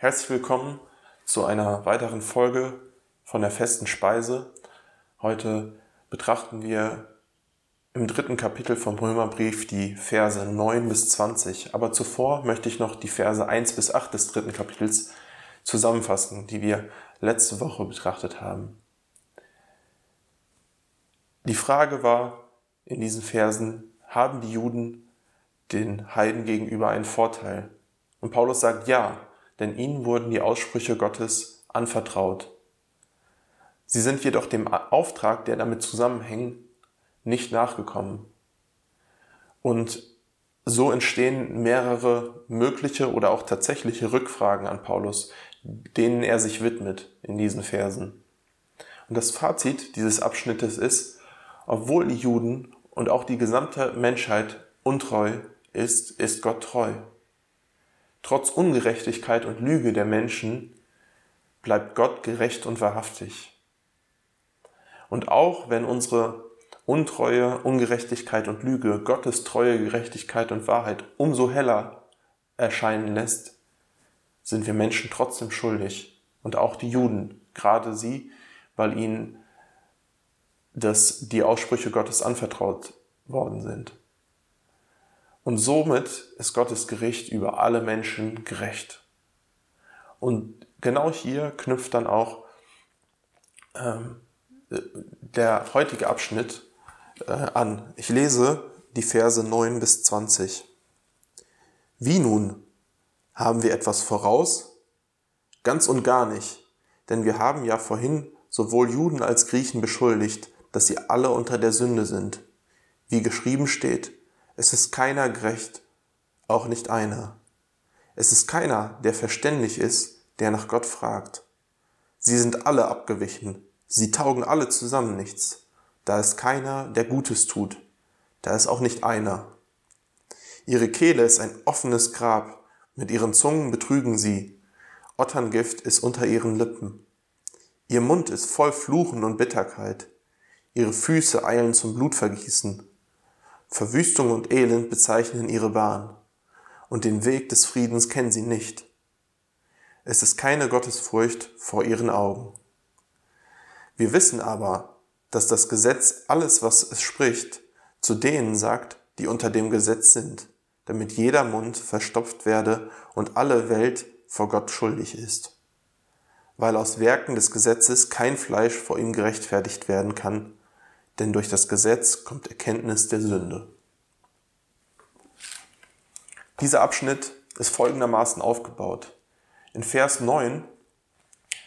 Herzlich willkommen zu einer weiteren Folge von der festen Speise. Heute betrachten wir im dritten Kapitel vom Römerbrief die Verse 9 bis 20. Aber zuvor möchte ich noch die Verse 1 bis 8 des dritten Kapitels zusammenfassen, die wir letzte Woche betrachtet haben. Die Frage war in diesen Versen, haben die Juden den Heiden gegenüber einen Vorteil? Und Paulus sagt ja, denn ihnen wurden die Aussprüche Gottes anvertraut. Sie sind jedoch dem Auftrag, der damit zusammenhängt, nicht nachgekommen. Und so entstehen mehrere mögliche oder auch tatsächliche Rückfragen an Paulus, denen er sich widmet in diesen Versen. Und das Fazit dieses Abschnittes ist, obwohl die Juden und auch die gesamte Menschheit untreu ist, ist Gott treu. Trotz Ungerechtigkeit und Lüge der Menschen bleibt Gott gerecht und wahrhaftig. Und auch wenn unsere Untreue, Ungerechtigkeit und Lüge Gottes Treue, Gerechtigkeit und Wahrheit umso heller erscheinen lässt, sind wir Menschen trotzdem schuldig. Und auch die Juden, gerade sie, weil ihnen das, die Aussprüche Gottes anvertraut worden sind. Und somit ist Gottes Gericht über alle Menschen gerecht. Und genau hier knüpft dann auch ähm, der heutige Abschnitt äh, an. Ich lese die Verse 9 bis 20. Wie nun? Haben wir etwas voraus? Ganz und gar nicht, denn wir haben ja vorhin sowohl Juden als Griechen beschuldigt, dass sie alle unter der Sünde sind. Wie geschrieben steht, es ist keiner gerecht, auch nicht einer. Es ist keiner, der verständlich ist, der nach Gott fragt. Sie sind alle abgewichen, sie taugen alle zusammen nichts. Da ist keiner, der Gutes tut. Da ist auch nicht einer. Ihre Kehle ist ein offenes Grab, mit ihren Zungen betrügen sie. Otterngift ist unter ihren Lippen. Ihr Mund ist voll Fluchen und Bitterkeit. Ihre Füße eilen zum Blutvergießen. Verwüstung und Elend bezeichnen ihre Bahn. Und den Weg des Friedens kennen sie nicht. Es ist keine Gottesfurcht vor ihren Augen. Wir wissen aber, dass das Gesetz alles, was es spricht, zu denen sagt, die unter dem Gesetz sind, damit jeder Mund verstopft werde und alle Welt vor Gott schuldig ist. Weil aus Werken des Gesetzes kein Fleisch vor ihm gerechtfertigt werden kann, denn durch das Gesetz kommt Erkenntnis der Sünde. Dieser Abschnitt ist folgendermaßen aufgebaut. In Vers 9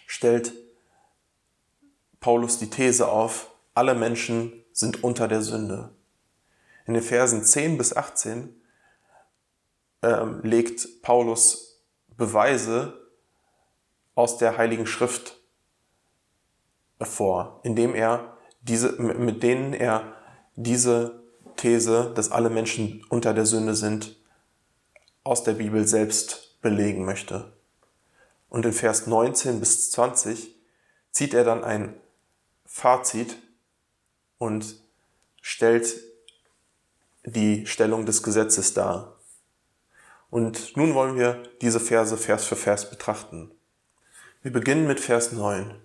stellt Paulus die These auf, alle Menschen sind unter der Sünde. In den Versen 10 bis 18 äh, legt Paulus Beweise aus der Heiligen Schrift vor, indem er diese, mit denen er diese These, dass alle Menschen unter der Sünde sind, aus der Bibel selbst belegen möchte. Und in Vers 19 bis 20 zieht er dann ein Fazit und stellt die Stellung des Gesetzes dar. Und nun wollen wir diese Verse Vers für Vers betrachten. Wir beginnen mit Vers 9.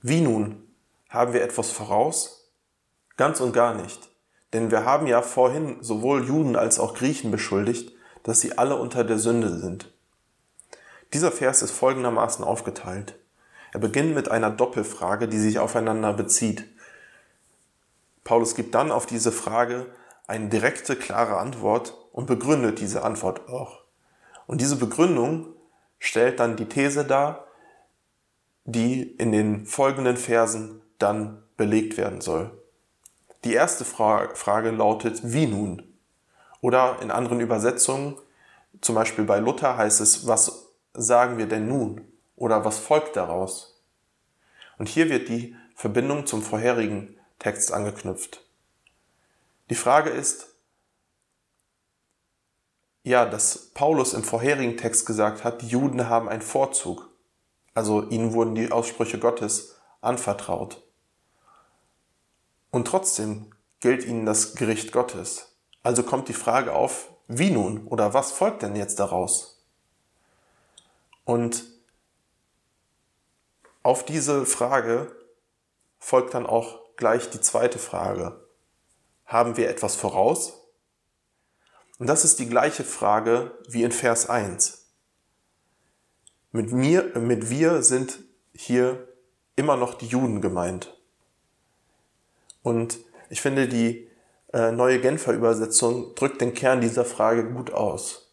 Wie nun? Haben wir etwas voraus? Ganz und gar nicht. Denn wir haben ja vorhin sowohl Juden als auch Griechen beschuldigt, dass sie alle unter der Sünde sind. Dieser Vers ist folgendermaßen aufgeteilt. Er beginnt mit einer Doppelfrage, die sich aufeinander bezieht. Paulus gibt dann auf diese Frage eine direkte, klare Antwort und begründet diese Antwort auch. Und diese Begründung stellt dann die These dar, die in den folgenden Versen dann belegt werden soll. Die erste Frage lautet, wie nun? Oder in anderen Übersetzungen, zum Beispiel bei Luther heißt es, was sagen wir denn nun? Oder was folgt daraus? Und hier wird die Verbindung zum vorherigen Text angeknüpft. Die Frage ist, ja, dass Paulus im vorherigen Text gesagt hat, die Juden haben einen Vorzug. Also ihnen wurden die Aussprüche Gottes anvertraut. Und trotzdem gilt ihnen das Gericht Gottes. Also kommt die Frage auf, wie nun oder was folgt denn jetzt daraus? Und auf diese Frage folgt dann auch gleich die zweite Frage. Haben wir etwas voraus? Und das ist die gleiche Frage wie in Vers 1. Mit mir, mit wir sind hier immer noch die Juden gemeint. Und ich finde, die äh, neue Genfer Übersetzung drückt den Kern dieser Frage gut aus.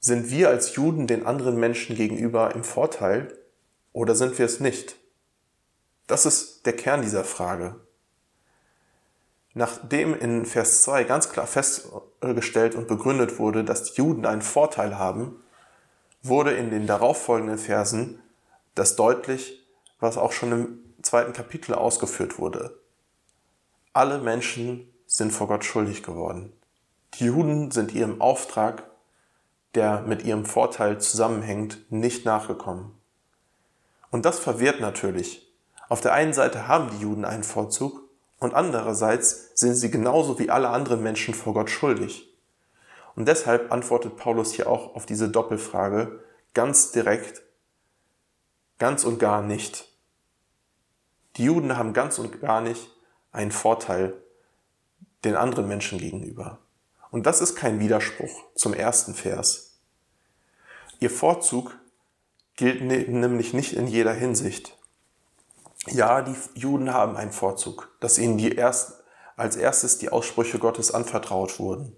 Sind wir als Juden den anderen Menschen gegenüber im Vorteil oder sind wir es nicht? Das ist der Kern dieser Frage. Nachdem in Vers 2 ganz klar festgestellt und begründet wurde, dass die Juden einen Vorteil haben, wurde in den darauffolgenden Versen das deutlich, was auch schon im zweiten Kapitel ausgeführt wurde. Alle Menschen sind vor Gott schuldig geworden. Die Juden sind ihrem Auftrag, der mit ihrem Vorteil zusammenhängt, nicht nachgekommen. Und das verwirrt natürlich. Auf der einen Seite haben die Juden einen Vorzug und andererseits sind sie genauso wie alle anderen Menschen vor Gott schuldig. Und deshalb antwortet Paulus hier auch auf diese Doppelfrage ganz direkt, ganz und gar nicht. Die Juden haben ganz und gar nicht einen Vorteil den anderen Menschen gegenüber. Und das ist kein Widerspruch zum ersten Vers. Ihr Vorzug gilt nämlich nicht in jeder Hinsicht. Ja, die Juden haben einen Vorzug, dass ihnen die erst, als erstes die Aussprüche Gottes anvertraut wurden.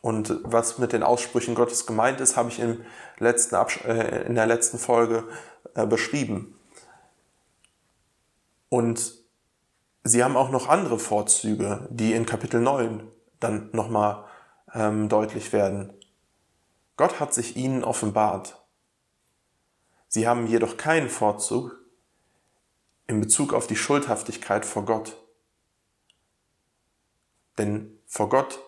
Und was mit den Aussprüchen Gottes gemeint ist, habe ich im letzten äh, in der letzten Folge äh, beschrieben. Und sie haben auch noch andere Vorzüge, die in Kapitel 9 dann nochmal ähm, deutlich werden. Gott hat sich ihnen offenbart. Sie haben jedoch keinen Vorzug in Bezug auf die Schuldhaftigkeit vor Gott. Denn vor Gott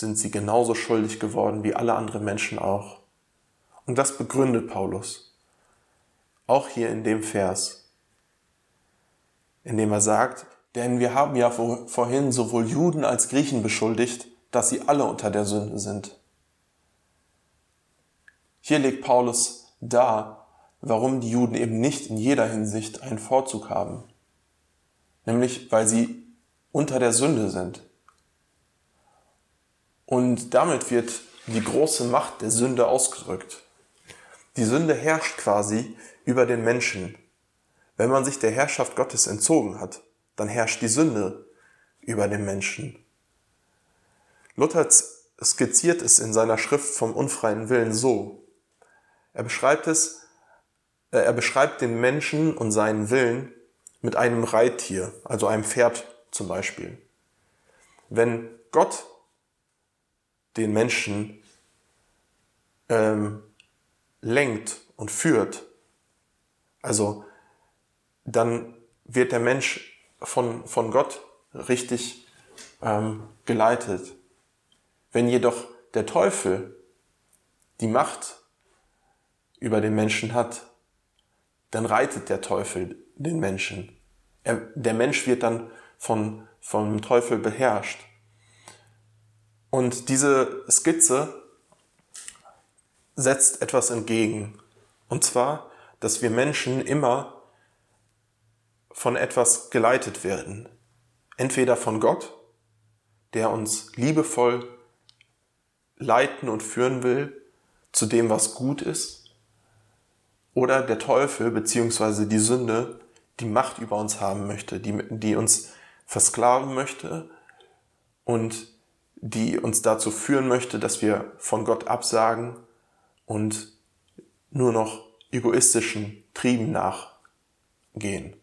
sind sie genauso schuldig geworden wie alle anderen Menschen auch. Und das begründet Paulus. Auch hier in dem Vers, in dem er sagt, denn wir haben ja vorhin sowohl Juden als Griechen beschuldigt, dass sie alle unter der Sünde sind. Hier legt Paulus dar, warum die Juden eben nicht in jeder Hinsicht einen Vorzug haben. Nämlich weil sie unter der Sünde sind. Und damit wird die große Macht der Sünde ausgedrückt. Die Sünde herrscht quasi über den Menschen. Wenn man sich der Herrschaft Gottes entzogen hat, dann herrscht die Sünde über den Menschen. Luther skizziert es in seiner Schrift vom unfreien Willen so. Er beschreibt es, äh, er beschreibt den Menschen und seinen Willen mit einem Reittier, also einem Pferd zum Beispiel. Wenn Gott den Menschen ähm, lenkt und führt, also dann wird der Mensch von, von Gott richtig ähm, geleitet. Wenn jedoch der Teufel die Macht über den Menschen hat, dann reitet der Teufel den Menschen. Er, der Mensch wird dann von, vom Teufel beherrscht. Und diese Skizze setzt etwas entgegen. Und zwar, dass wir Menschen immer von etwas geleitet werden. Entweder von Gott, der uns liebevoll leiten und führen will zu dem, was gut ist, oder der Teufel bzw. die Sünde, die Macht über uns haben möchte, die, die uns versklaven möchte und die uns dazu führen möchte, dass wir von Gott absagen und nur noch egoistischen Trieben nachgehen.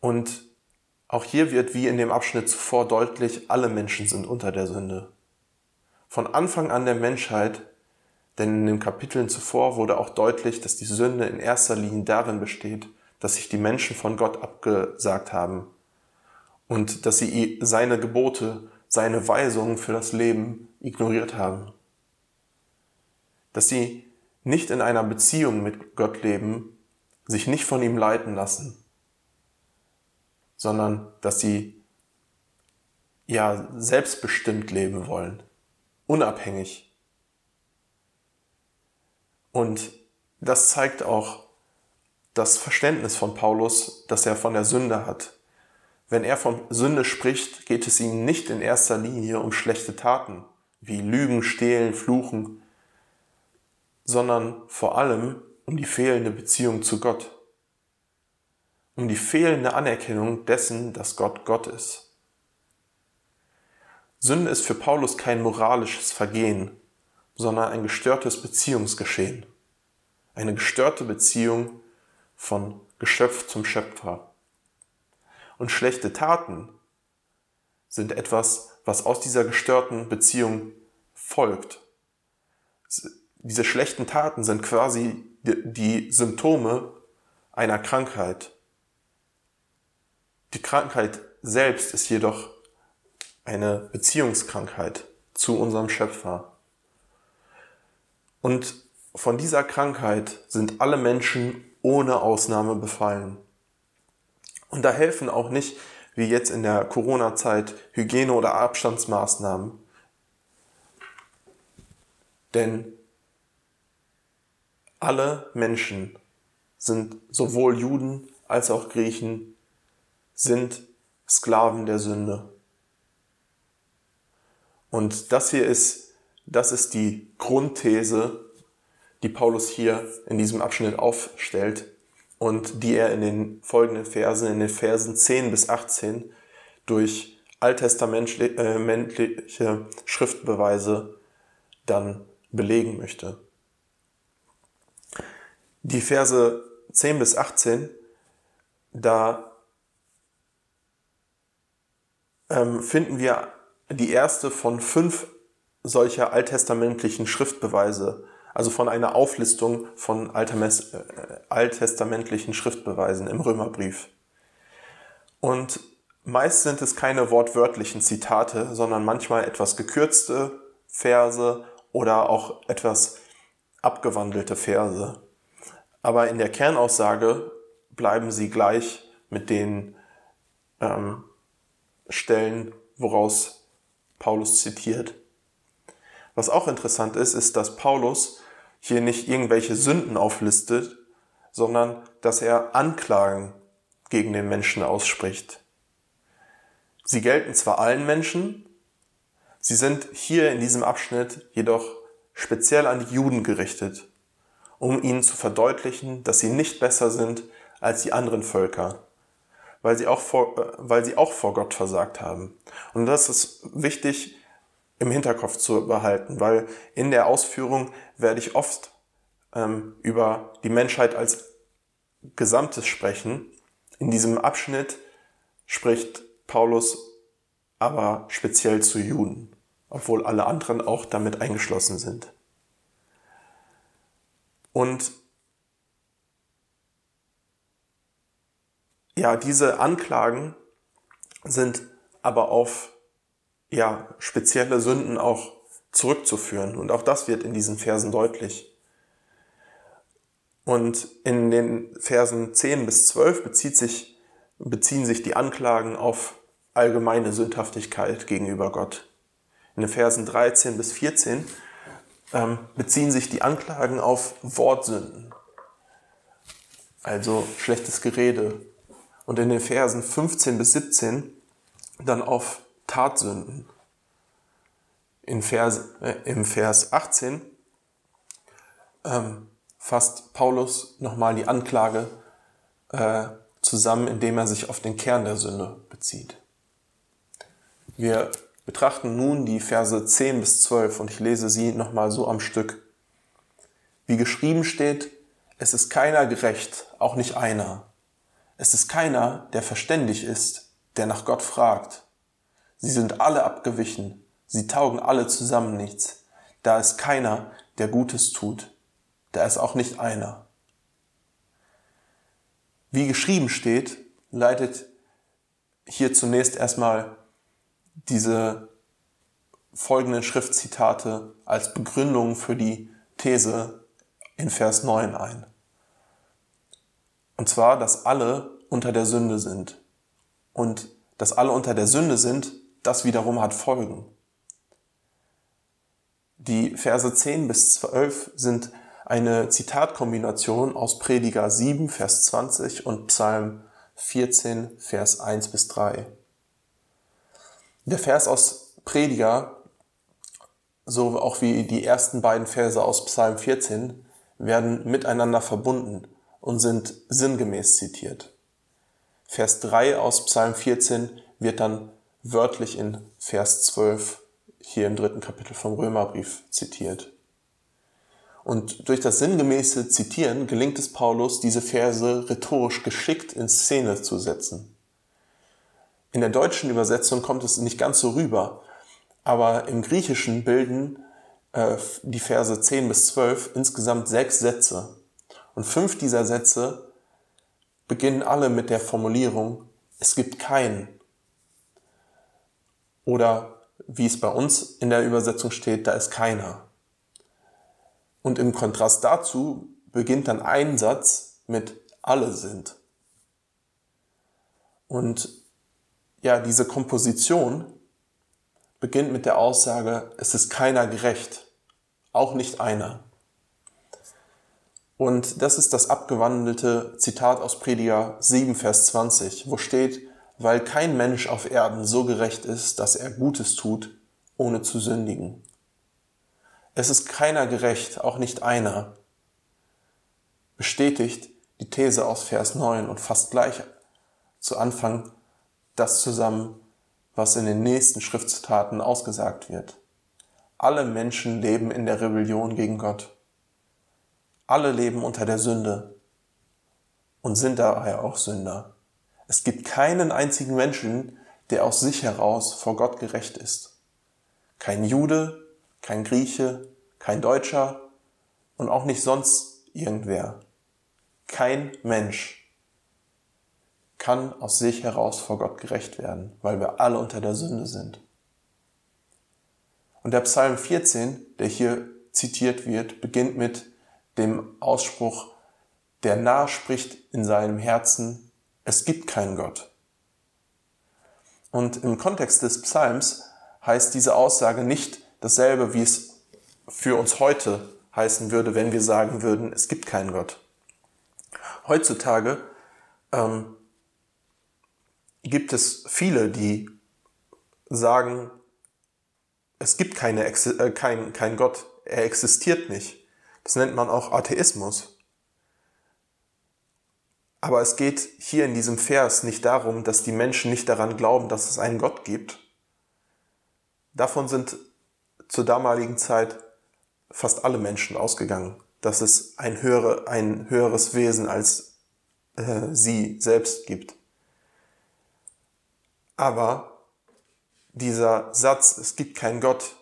Und auch hier wird wie in dem Abschnitt zuvor deutlich, alle Menschen sind unter der Sünde. Von Anfang an der Menschheit, denn in den Kapiteln zuvor wurde auch deutlich, dass die Sünde in erster Linie darin besteht, dass sich die Menschen von Gott abgesagt haben und dass sie seine Gebote, seine Weisungen für das Leben ignoriert haben. Dass sie nicht in einer Beziehung mit Gott leben, sich nicht von ihm leiten lassen sondern dass sie ja selbstbestimmt leben wollen, unabhängig Und das zeigt auch das Verständnis von Paulus, das er von der Sünde hat. Wenn er von Sünde spricht, geht es ihm nicht in erster Linie um schlechte Taten, wie Lügen, Stehlen, Fluchen, sondern vor allem um die fehlende Beziehung zu Gott, um die fehlende Anerkennung dessen, dass Gott Gott ist. Sünde ist für Paulus kein moralisches Vergehen, sondern ein gestörtes Beziehungsgeschehen, eine gestörte Beziehung von Geschöpf zum Schöpfer. Und schlechte Taten sind etwas, was aus dieser gestörten Beziehung folgt. Diese schlechten Taten sind quasi die Symptome einer Krankheit. Die Krankheit selbst ist jedoch eine Beziehungskrankheit zu unserem Schöpfer. Und von dieser Krankheit sind alle Menschen ohne Ausnahme befallen. Und da helfen auch nicht, wie jetzt in der Corona-Zeit, Hygiene- oder Abstandsmaßnahmen. Denn alle Menschen sind sowohl Juden als auch Griechen, sind Sklaven der Sünde. Und das hier ist, das ist die Grundthese, die Paulus hier in diesem Abschnitt aufstellt und die er in den folgenden Versen, in den Versen 10 bis 18 durch alttestamentliche äh, Schriftbeweise dann belegen möchte. Die Verse 10 bis 18, da ähm, finden wir die erste von fünf solcher alttestamentlichen Schriftbeweise, also von einer Auflistung von äh, alttestamentlichen Schriftbeweisen im Römerbrief. Und meist sind es keine wortwörtlichen Zitate, sondern manchmal etwas gekürzte Verse oder auch etwas abgewandelte Verse. Aber in der Kernaussage bleiben sie gleich mit den ähm, Stellen, woraus Paulus zitiert. Was auch interessant ist, ist, dass Paulus hier nicht irgendwelche Sünden auflistet, sondern dass er Anklagen gegen den Menschen ausspricht. Sie gelten zwar allen Menschen, sie sind hier in diesem Abschnitt jedoch speziell an die Juden gerichtet um ihnen zu verdeutlichen, dass sie nicht besser sind als die anderen Völker, weil sie auch vor, äh, weil sie auch vor Gott versagt haben. Und das ist wichtig im Hinterkopf zu behalten, weil in der Ausführung werde ich oft ähm, über die Menschheit als Gesamtes sprechen. In diesem Abschnitt spricht Paulus aber speziell zu Juden, obwohl alle anderen auch damit eingeschlossen sind. Und ja, diese Anklagen sind aber auf ja, spezielle Sünden auch zurückzuführen. Und auch das wird in diesen Versen deutlich. Und in den Versen 10 bis 12 bezieht sich, beziehen sich die Anklagen auf allgemeine Sündhaftigkeit gegenüber Gott. In den Versen 13 bis 14 ähm, beziehen sich die Anklagen auf Wortsünden, also schlechtes Gerede. Und in den Versen 15 bis 17 dann auf Tatsünden. In Vers, äh, Im Vers 18 ähm, fasst Paulus nochmal die Anklage äh, zusammen, indem er sich auf den Kern der Sünde bezieht. Wir betrachten nun die Verse 10 bis 12 und ich lese sie nochmal so am Stück. Wie geschrieben steht, es ist keiner gerecht, auch nicht einer. Es ist keiner, der verständig ist, der nach Gott fragt. Sie sind alle abgewichen, sie taugen alle zusammen nichts. Da ist keiner, der Gutes tut. Da ist auch nicht einer. Wie geschrieben steht, leitet hier zunächst erstmal diese folgenden Schriftzitate als Begründung für die These in Vers 9 ein. Und zwar, dass alle unter der Sünde sind. Und dass alle unter der Sünde sind, das wiederum hat Folgen. Die Verse 10 bis 12 sind eine Zitatkombination aus Prediger 7, Vers 20 und Psalm 14, Vers 1 bis 3. Der Vers aus Prediger, so auch wie die ersten beiden Verse aus Psalm 14, werden miteinander verbunden und sind sinngemäß zitiert. Vers 3 aus Psalm 14 wird dann wörtlich in Vers 12 hier im dritten Kapitel vom Römerbrief zitiert. Und durch das sinngemäße Zitieren gelingt es Paulus, diese Verse rhetorisch geschickt in Szene zu setzen. In der deutschen Übersetzung kommt es nicht ganz so rüber, aber im Griechischen bilden äh, die Verse 10 bis 12 insgesamt sechs Sätze. Und fünf dieser Sätze beginnen alle mit der Formulierung, es gibt keinen. Oder wie es bei uns in der Übersetzung steht, da ist keiner. Und im Kontrast dazu beginnt dann ein Satz mit alle sind. Und ja, diese Komposition beginnt mit der Aussage, es ist keiner gerecht, auch nicht einer. Und das ist das abgewandelte Zitat aus Prediger 7, Vers 20, wo steht, weil kein Mensch auf Erden so gerecht ist, dass er Gutes tut, ohne zu sündigen. Es ist keiner gerecht, auch nicht einer. Bestätigt die These aus Vers 9 und fasst gleich zu Anfang das zusammen, was in den nächsten Schriftzitaten ausgesagt wird. Alle Menschen leben in der Rebellion gegen Gott. Alle leben unter der Sünde und sind daher auch Sünder. Es gibt keinen einzigen Menschen, der aus sich heraus vor Gott gerecht ist. Kein Jude, kein Grieche, kein Deutscher und auch nicht sonst irgendwer. Kein Mensch kann aus sich heraus vor Gott gerecht werden, weil wir alle unter der Sünde sind. Und der Psalm 14, der hier zitiert wird, beginnt mit dem Ausspruch, der nahe spricht in seinem Herzen, es gibt keinen Gott. Und im Kontext des Psalms heißt diese Aussage nicht dasselbe, wie es für uns heute heißen würde, wenn wir sagen würden, es gibt keinen Gott. Heutzutage ähm, gibt es viele, die sagen, es gibt keine, äh, kein, kein Gott, er existiert nicht. Das nennt man auch Atheismus. Aber es geht hier in diesem Vers nicht darum, dass die Menschen nicht daran glauben, dass es einen Gott gibt. Davon sind zur damaligen Zeit fast alle Menschen ausgegangen, dass es ein, höhere, ein höheres Wesen als äh, sie selbst gibt. Aber dieser Satz, es gibt keinen Gott,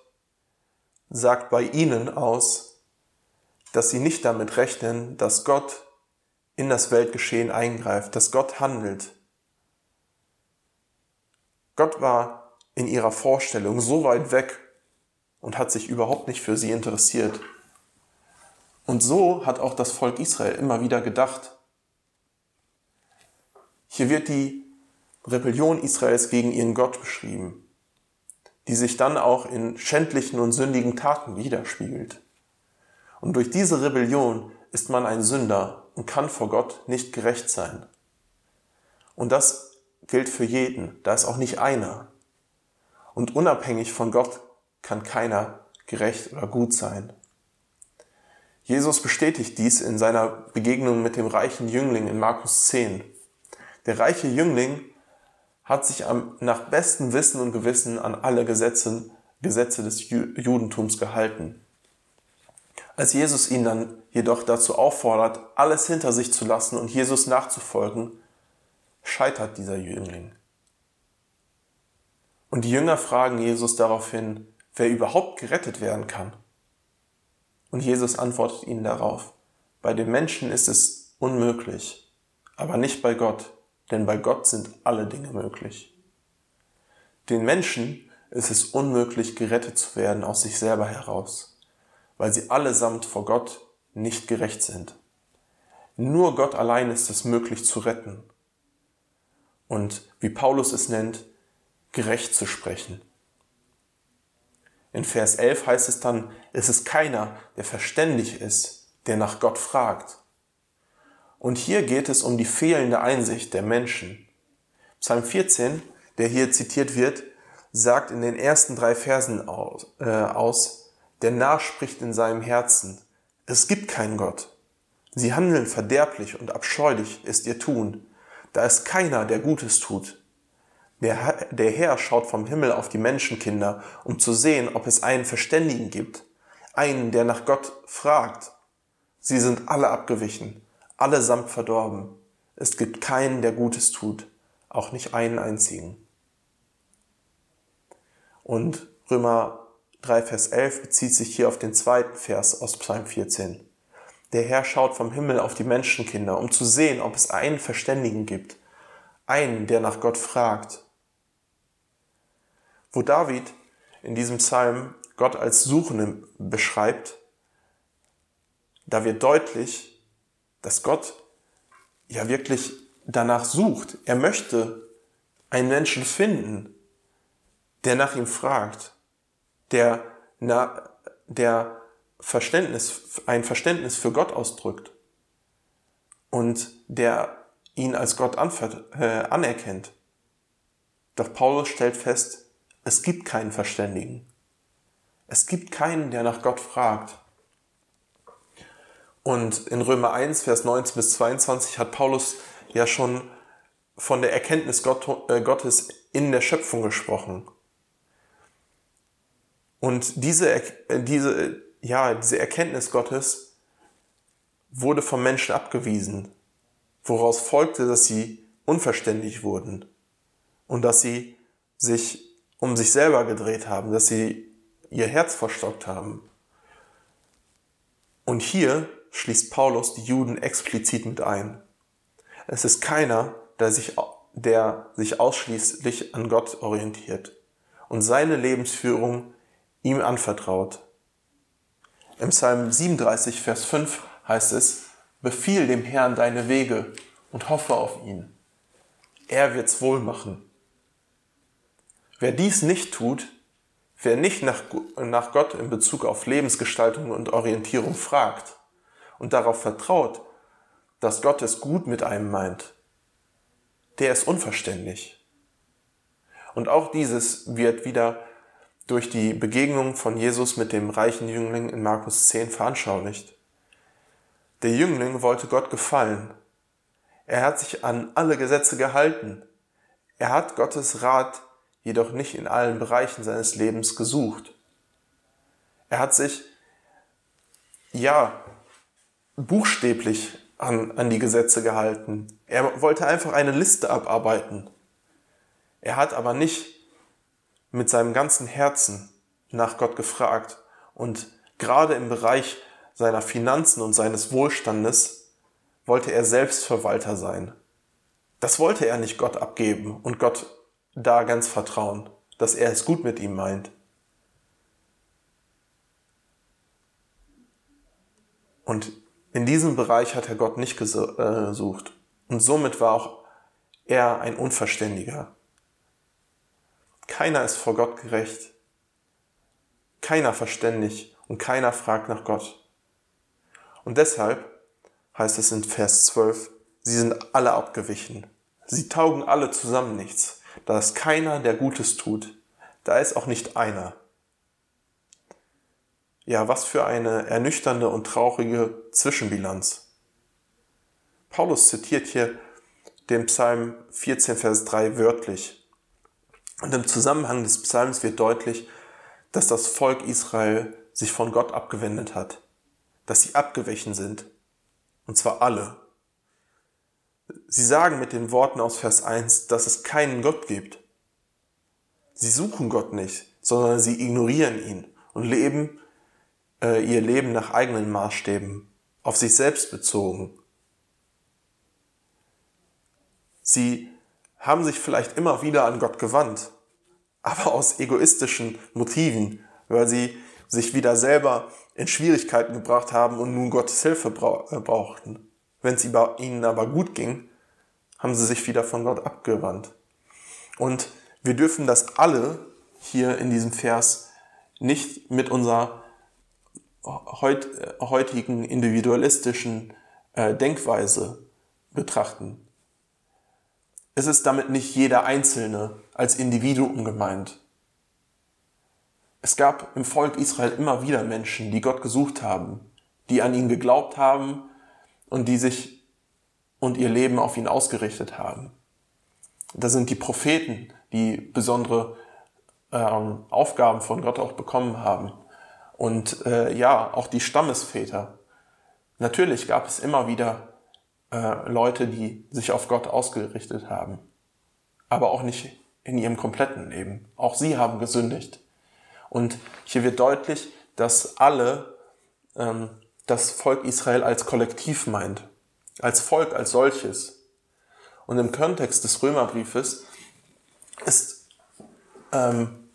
sagt bei ihnen aus, dass sie nicht damit rechnen, dass Gott in das Weltgeschehen eingreift, dass Gott handelt. Gott war in ihrer Vorstellung so weit weg und hat sich überhaupt nicht für sie interessiert. Und so hat auch das Volk Israel immer wieder gedacht. Hier wird die Rebellion Israels gegen ihren Gott beschrieben, die sich dann auch in schändlichen und sündigen Taten widerspiegelt. Und durch diese Rebellion ist man ein Sünder und kann vor Gott nicht gerecht sein. Und das gilt für jeden, da ist auch nicht einer. Und unabhängig von Gott kann keiner gerecht oder gut sein. Jesus bestätigt dies in seiner Begegnung mit dem reichen Jüngling in Markus 10. Der reiche Jüngling hat sich nach bestem Wissen und Gewissen an alle Gesetze, Gesetze des Judentums gehalten. Als Jesus ihn dann jedoch dazu auffordert, alles hinter sich zu lassen und Jesus nachzufolgen, scheitert dieser Jüngling. Und die Jünger fragen Jesus daraufhin, wer überhaupt gerettet werden kann. Und Jesus antwortet ihnen darauf, bei den Menschen ist es unmöglich, aber nicht bei Gott, denn bei Gott sind alle Dinge möglich. Den Menschen ist es unmöglich, gerettet zu werden aus sich selber heraus, weil sie allesamt vor Gott nicht gerecht sind. Nur Gott allein ist es möglich zu retten. Und wie Paulus es nennt, gerecht zu sprechen. In Vers 11 heißt es dann, es ist keiner, der verständig ist, der nach Gott fragt. Und hier geht es um die fehlende Einsicht der Menschen. Psalm 14, der hier zitiert wird, sagt in den ersten drei Versen aus, äh, aus der Narr spricht in seinem Herzen, es gibt keinen Gott. Sie handeln verderblich und abscheulich ist ihr Tun. Da ist keiner, der Gutes tut. Der, der Herr schaut vom Himmel auf die Menschenkinder, um zu sehen, ob es einen Verständigen gibt, einen, der nach Gott fragt. Sie sind alle abgewichen, allesamt verdorben. Es gibt keinen, der Gutes tut, auch nicht einen einzigen. Und Römer 3, Vers 11 bezieht sich hier auf den zweiten Vers aus Psalm 14. Der Herr schaut vom Himmel auf die Menschenkinder, um zu sehen, ob es einen Verständigen gibt, einen, der nach Gott fragt. Wo David in diesem Psalm Gott als Suchenden beschreibt, da wird deutlich, dass Gott ja wirklich danach sucht. Er möchte einen Menschen finden, der nach ihm fragt, der, na, der Verständnis, ein Verständnis für Gott ausdrückt und der ihn als Gott äh, anerkennt. Doch Paulus stellt fest, es gibt keinen Verständigen. Es gibt keinen, der nach Gott fragt. Und in Römer 1, Vers 19 bis 22 hat Paulus ja schon von der Erkenntnis äh, Gottes in der Schöpfung gesprochen. Und diese, äh, diese, ja, diese Erkenntnis Gottes wurde vom Menschen abgewiesen, woraus folgte, dass sie unverständlich wurden und dass sie sich um sich selber gedreht haben, dass sie ihr Herz verstockt haben. Und hier schließt Paulus die Juden explizit mit ein. Es ist keiner, der sich, der sich ausschließlich an Gott orientiert und seine Lebensführung ihm anvertraut. Im Psalm 37, Vers 5 heißt es, Befiehl dem Herrn deine Wege und hoffe auf ihn. Er wird's wohl machen. Wer dies nicht tut, wer nicht nach, nach Gott in Bezug auf Lebensgestaltung und Orientierung fragt und darauf vertraut, dass Gott es gut mit einem meint, der ist unverständlich. Und auch dieses wird wieder durch die Begegnung von Jesus mit dem reichen Jüngling in Markus 10 veranschaulicht. Der Jüngling wollte Gott gefallen. Er hat sich an alle Gesetze gehalten. Er hat Gottes Rat jedoch nicht in allen Bereichen seines Lebens gesucht. Er hat sich, ja, buchstäblich an, an die Gesetze gehalten. Er wollte einfach eine Liste abarbeiten. Er hat aber nicht mit seinem ganzen Herzen nach Gott gefragt und gerade im Bereich seiner Finanzen und seines Wohlstandes wollte er selbst Verwalter sein. Das wollte er nicht Gott abgeben und Gott da ganz vertrauen, dass er es gut mit ihm meint. Und in diesem Bereich hat er Gott nicht gesucht. Und somit war auch er ein Unverständiger. Keiner ist vor Gott gerecht. Keiner verständig und keiner fragt nach Gott. Und deshalb heißt es in Vers 12, sie sind alle abgewichen. Sie taugen alle zusammen nichts. Da ist keiner, der Gutes tut. Da ist auch nicht einer. Ja, was für eine ernüchternde und traurige Zwischenbilanz. Paulus zitiert hier den Psalm 14, Vers 3 wörtlich. Und im Zusammenhang des Psalms wird deutlich, dass das Volk Israel sich von Gott abgewendet hat, dass sie abgewichen sind, und zwar alle. Sie sagen mit den Worten aus Vers 1, dass es keinen Gott gibt. Sie suchen Gott nicht, sondern sie ignorieren ihn und leben äh, ihr Leben nach eigenen Maßstäben, auf sich selbst bezogen. Sie haben sich vielleicht immer wieder an Gott gewandt, aber aus egoistischen Motiven, weil sie sich wieder selber in Schwierigkeiten gebracht haben und nun Gottes Hilfe äh, brauchten. Wenn es ihnen aber gut ging, haben sie sich wieder von Gott abgewandt. Und wir dürfen das alle hier in diesem Vers nicht mit unserer heut, heutigen individualistischen äh, Denkweise betrachten. Es ist damit nicht jeder Einzelne als Individuum gemeint. Es gab im Volk Israel immer wieder Menschen, die Gott gesucht haben, die an ihn geglaubt haben und die sich und ihr Leben auf ihn ausgerichtet haben. Das sind die Propheten, die besondere ähm, Aufgaben von Gott auch bekommen haben. Und äh, ja, auch die Stammesväter. Natürlich gab es immer wieder äh, Leute, die sich auf Gott ausgerichtet haben. Aber auch nicht in ihrem kompletten Leben. Auch sie haben gesündigt. Und hier wird deutlich, dass alle ähm, das Volk Israel als Kollektiv meint. Als Volk als solches. Und im Kontext des Römerbriefes ist ähm,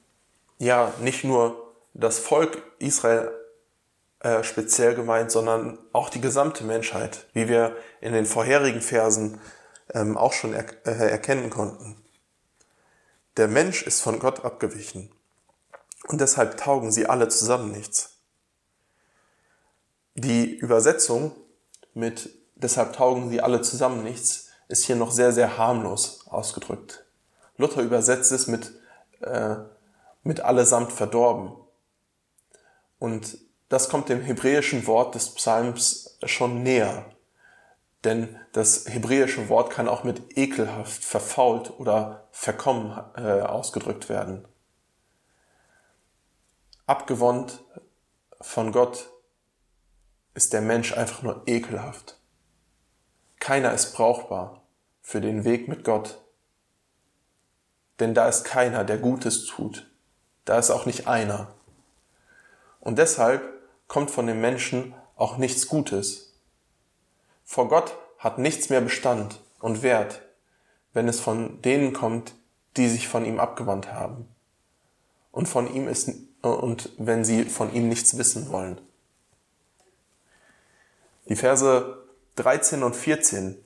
ja nicht nur das Volk Israel äh, speziell gemeint, sondern auch die gesamte Menschheit, wie wir in den vorherigen Versen ähm, auch schon er äh, erkennen konnten. Der Mensch ist von Gott abgewichen und deshalb taugen sie alle zusammen nichts. Die Übersetzung mit deshalb taugen sie alle zusammen nichts ist hier noch sehr, sehr harmlos ausgedrückt. Luther übersetzt es mit, äh, mit allesamt verdorben. Und das kommt dem hebräischen Wort des Psalms schon näher. Denn das hebräische Wort kann auch mit ekelhaft, verfault oder verkommen äh, ausgedrückt werden. Abgewandt von Gott ist der Mensch einfach nur ekelhaft. Keiner ist brauchbar für den Weg mit Gott. Denn da ist keiner, der Gutes tut. Da ist auch nicht einer. Und deshalb kommt von dem Menschen auch nichts Gutes. Vor Gott hat nichts mehr Bestand und Wert, wenn es von denen kommt, die sich von ihm abgewandt haben. Und von ihm ist, und wenn sie von ihm nichts wissen wollen. Die Verse 13 und 14,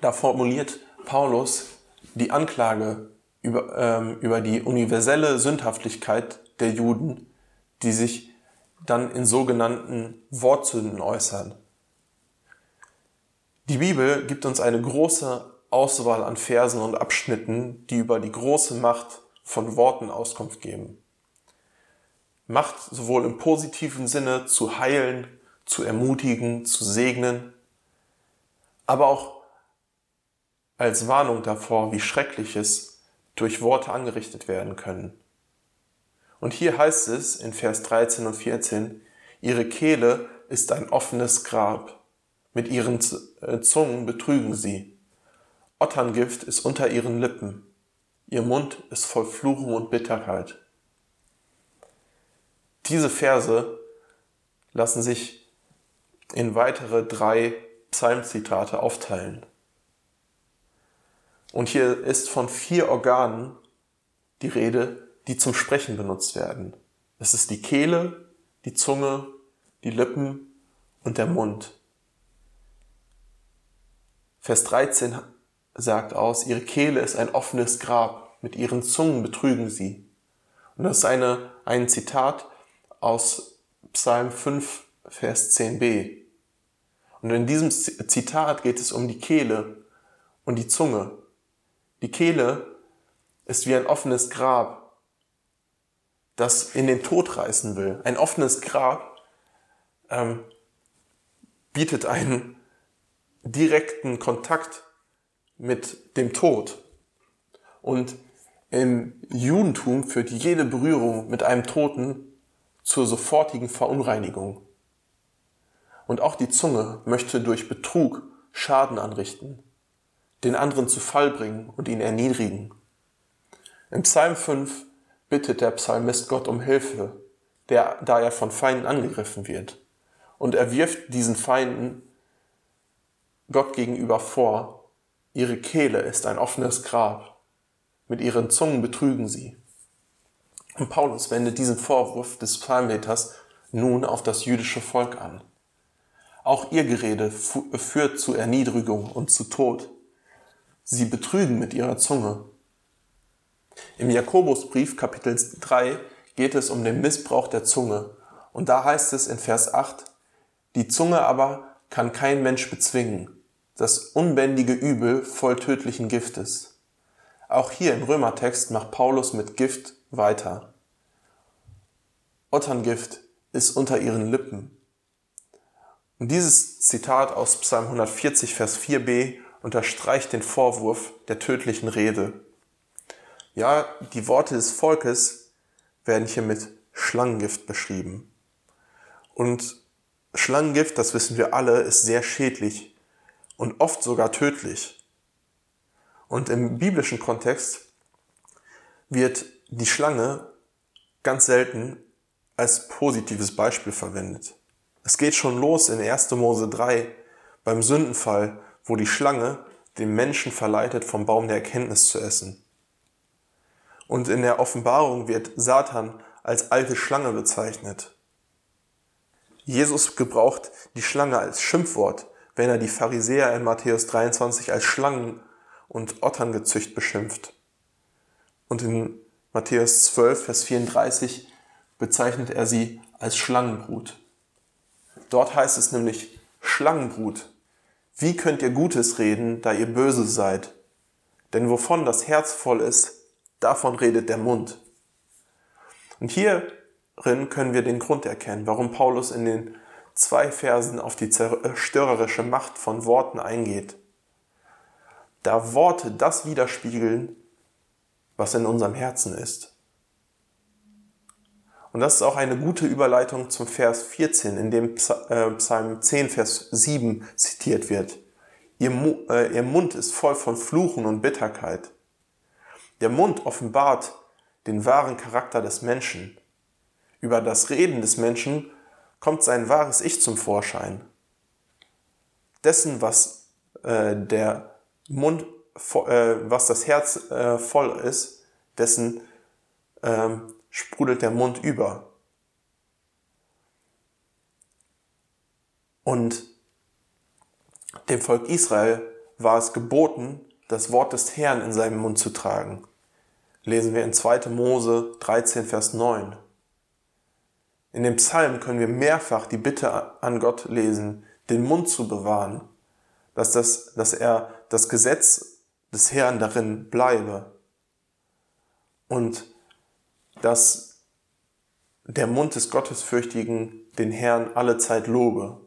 da formuliert Paulus die Anklage über, ähm, über die universelle Sündhaftigkeit der Juden, die sich dann in sogenannten Wortsünden äußern. Die Bibel gibt uns eine große Auswahl an Versen und Abschnitten, die über die große Macht von Worten Auskunft geben. Macht sowohl im positiven Sinne zu heilen, zu ermutigen, zu segnen, aber auch als Warnung davor, wie Schreckliches durch Worte angerichtet werden können. Und hier heißt es in Vers 13 und 14, ihre Kehle ist ein offenes Grab, mit ihren äh, Zungen betrügen sie. Otterngift ist unter ihren Lippen, ihr Mund ist voll Fluchen und Bitterkeit. Diese Verse lassen sich in weitere drei Psalmzitate aufteilen. Und hier ist von vier Organen die Rede, die zum Sprechen benutzt werden. Es ist die Kehle, die Zunge, die Lippen und der Mund. Vers 13 sagt aus, ihre Kehle ist ein offenes Grab, mit ihren Zungen betrügen sie. Und das ist eine, ein Zitat aus Psalm 5, Vers 10b. Und in diesem Zitat geht es um die Kehle und die Zunge. Die Kehle ist wie ein offenes Grab, das in den Tod reißen will. Ein offenes Grab ähm, bietet einen direkten Kontakt mit dem Tod. Und im Judentum führt jede Berührung mit einem Toten zur sofortigen Verunreinigung. Und auch die Zunge möchte durch Betrug Schaden anrichten, den anderen zu Fall bringen und ihn erniedrigen. Im Psalm 5 bittet der Psalmist Gott um Hilfe, der, da er von Feinden angegriffen wird. Und er wirft diesen Feinden Gott gegenüber vor, ihre Kehle ist ein offenes Grab, mit ihren Zungen betrügen sie. Und Paulus wendet diesen Vorwurf des Psalmleters nun auf das jüdische Volk an. Auch ihr Gerede führt zu Erniedrigung und zu Tod. Sie betrügen mit ihrer Zunge im Jakobusbrief Kapitel 3 geht es um den Missbrauch der Zunge Und da heißt es in Vers 8, die Zunge aber kann kein Mensch bezwingen, das unbändige Übel voll tödlichen Giftes. Auch hier im Römertext macht Paulus mit Gift weiter. Otterngift ist unter ihren Lippen. Und dieses Zitat aus Psalm 140, Vers 4b unterstreicht den Vorwurf der tödlichen Rede. Ja, die Worte des Volkes werden hier mit Schlangengift beschrieben. Und Schlangengift, das wissen wir alle, ist sehr schädlich und oft sogar tödlich. Und im biblischen Kontext wird die Schlange ganz selten als positives Beispiel verwendet. Es geht schon los in 1. Mose 3 beim Sündenfall, wo die Schlange den Menschen verleitet, vom Baum der Erkenntnis zu essen. Und in der Offenbarung wird Satan als alte Schlange bezeichnet. Jesus gebraucht die Schlange als Schimpfwort, wenn er die Pharisäer in Matthäus 23 als Schlangen und Otterngezücht beschimpft. Und in Matthäus 12, Vers 34 bezeichnet er sie als Schlangenbrut. Dort heißt es nämlich Schlangenbrut. Wie könnt ihr Gutes reden, da ihr böse seid? Denn wovon das Herz voll ist, davon redet der Mund. Und hierin können wir den Grund erkennen, warum Paulus in den zwei Versen auf die zerstörerische Macht von Worten eingeht. Da Worte das widerspiegeln, was in unserem Herzen ist. Und das ist auch eine gute Überleitung zum Vers 14, in dem äh, Psalm 10, Vers 7 zitiert wird. Äh, ihr Mund ist voll von Fluchen und Bitterkeit. Der Mund offenbart den wahren Charakter des Menschen. Über das Reden des Menschen kommt sein wahres Ich zum Vorschein. Dessen, was äh, der Mund, äh, was das Herz äh, voll ist, dessen ähm, sprudelt der Mund über. Und dem Volk Israel war es geboten, das Wort des Herrn in seinem Mund zu tragen. Lesen wir in 2. Mose 13, Vers 9. In dem Psalm können wir mehrfach die Bitte an Gott lesen, den Mund zu bewahren, dass, das, dass er das Gesetz des Herrn darin bleibe. Und dass der Mund des Gottesfürchtigen den Herrn alle Zeit lobe.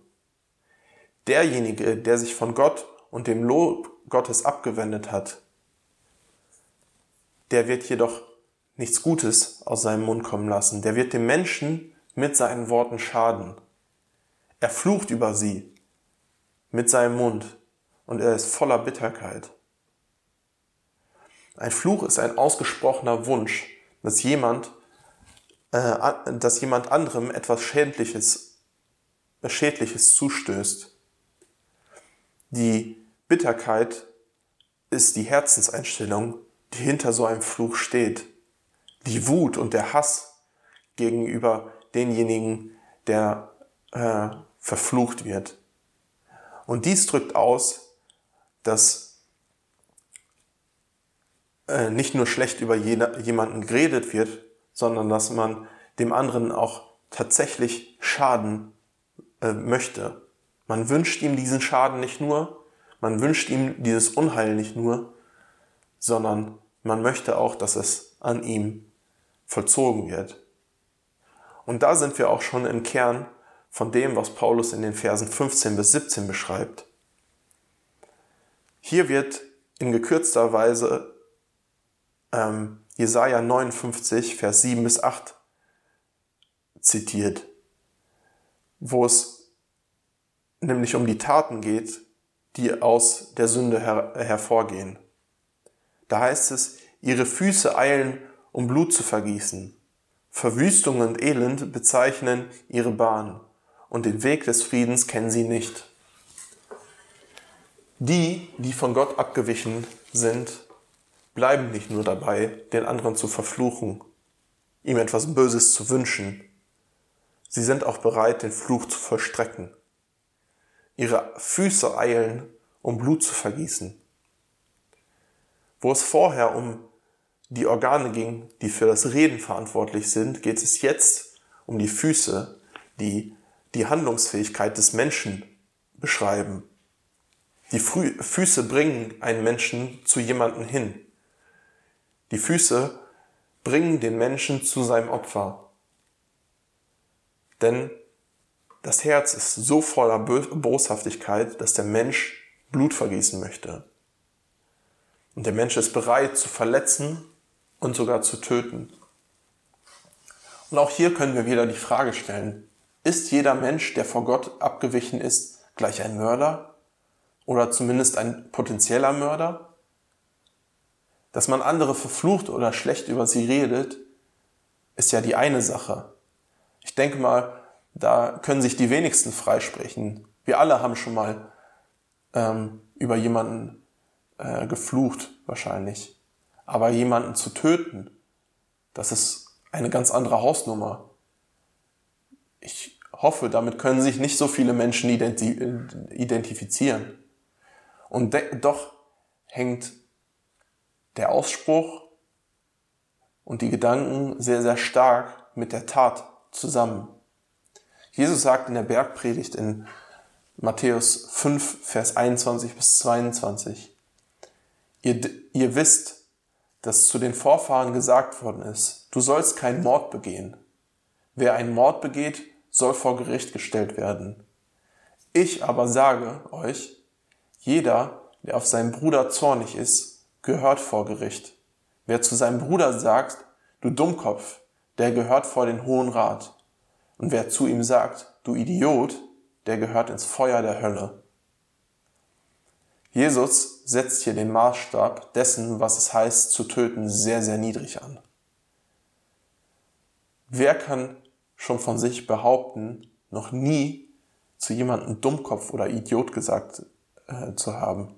Derjenige, der sich von Gott und dem Lob Gottes abgewendet hat, der wird jedoch nichts Gutes aus seinem Mund kommen lassen. Der wird dem Menschen mit seinen Worten schaden. Er flucht über sie mit seinem Mund und er ist voller Bitterkeit. Ein Fluch ist ein ausgesprochener Wunsch, dass jemand, äh, dass jemand anderem etwas Schädliches, Schädliches zustößt. Die Bitterkeit ist die Herzenseinstellung, die hinter so einem Fluch steht. Die Wut und der Hass gegenüber denjenigen, der äh, verflucht wird. Und dies drückt aus, dass äh, nicht nur schlecht über jemanden geredet wird, sondern dass man dem anderen auch tatsächlich Schaden äh, möchte. Man wünscht ihm diesen Schaden nicht nur, man wünscht ihm dieses Unheil nicht nur, sondern man möchte auch, dass es an ihm vollzogen wird. Und da sind wir auch schon im Kern von dem, was Paulus in den Versen 15 bis 17 beschreibt. Hier wird in gekürzter Weise ähm, Jesaja 59, Vers 7 bis 8 zitiert, wo es nämlich um die Taten geht, die aus der Sünde her hervorgehen. Da heißt es, ihre Füße eilen, um Blut zu vergießen. Verwüstung und Elend bezeichnen ihre Bahn und den Weg des Friedens kennen sie nicht. Die, die von Gott abgewichen sind, bleiben nicht nur dabei, den anderen zu verfluchen, ihm etwas Böses zu wünschen. Sie sind auch bereit, den Fluch zu vollstrecken. Ihre Füße eilen, um Blut zu vergießen. Wo es vorher um die Organe ging, die für das Reden verantwortlich sind, geht es jetzt um die Füße, die die Handlungsfähigkeit des Menschen beschreiben. Die Füße bringen einen Menschen zu jemanden hin. Die Füße bringen den Menschen zu seinem Opfer. Denn das Herz ist so voller Boshaftigkeit, dass der Mensch Blut vergießen möchte. Und der Mensch ist bereit zu verletzen und sogar zu töten. Und auch hier können wir wieder die Frage stellen, ist jeder Mensch, der vor Gott abgewichen ist, gleich ein Mörder? Oder zumindest ein potenzieller Mörder? Dass man andere verflucht oder schlecht über sie redet, ist ja die eine Sache. Ich denke mal, da können sich die wenigsten freisprechen. Wir alle haben schon mal ähm, über jemanden äh, geflucht, wahrscheinlich. Aber jemanden zu töten, das ist eine ganz andere Hausnummer. Ich hoffe, damit können sich nicht so viele Menschen identifizieren. Und doch hängt der Ausspruch und die Gedanken sehr, sehr stark mit der Tat zusammen. Jesus sagt in der Bergpredigt in Matthäus 5, Vers 21 bis 22, ihr, ihr wisst, dass zu den Vorfahren gesagt worden ist, du sollst keinen Mord begehen. Wer einen Mord begeht, soll vor Gericht gestellt werden. Ich aber sage euch, jeder, der auf seinen Bruder zornig ist, gehört vor Gericht. Wer zu seinem Bruder sagt, du Dummkopf, der gehört vor den Hohen Rat. Und wer zu ihm sagt, du Idiot, der gehört ins Feuer der Hölle. Jesus setzt hier den Maßstab dessen, was es heißt zu töten, sehr, sehr niedrig an. Wer kann schon von sich behaupten, noch nie zu jemandem Dummkopf oder Idiot gesagt äh, zu haben?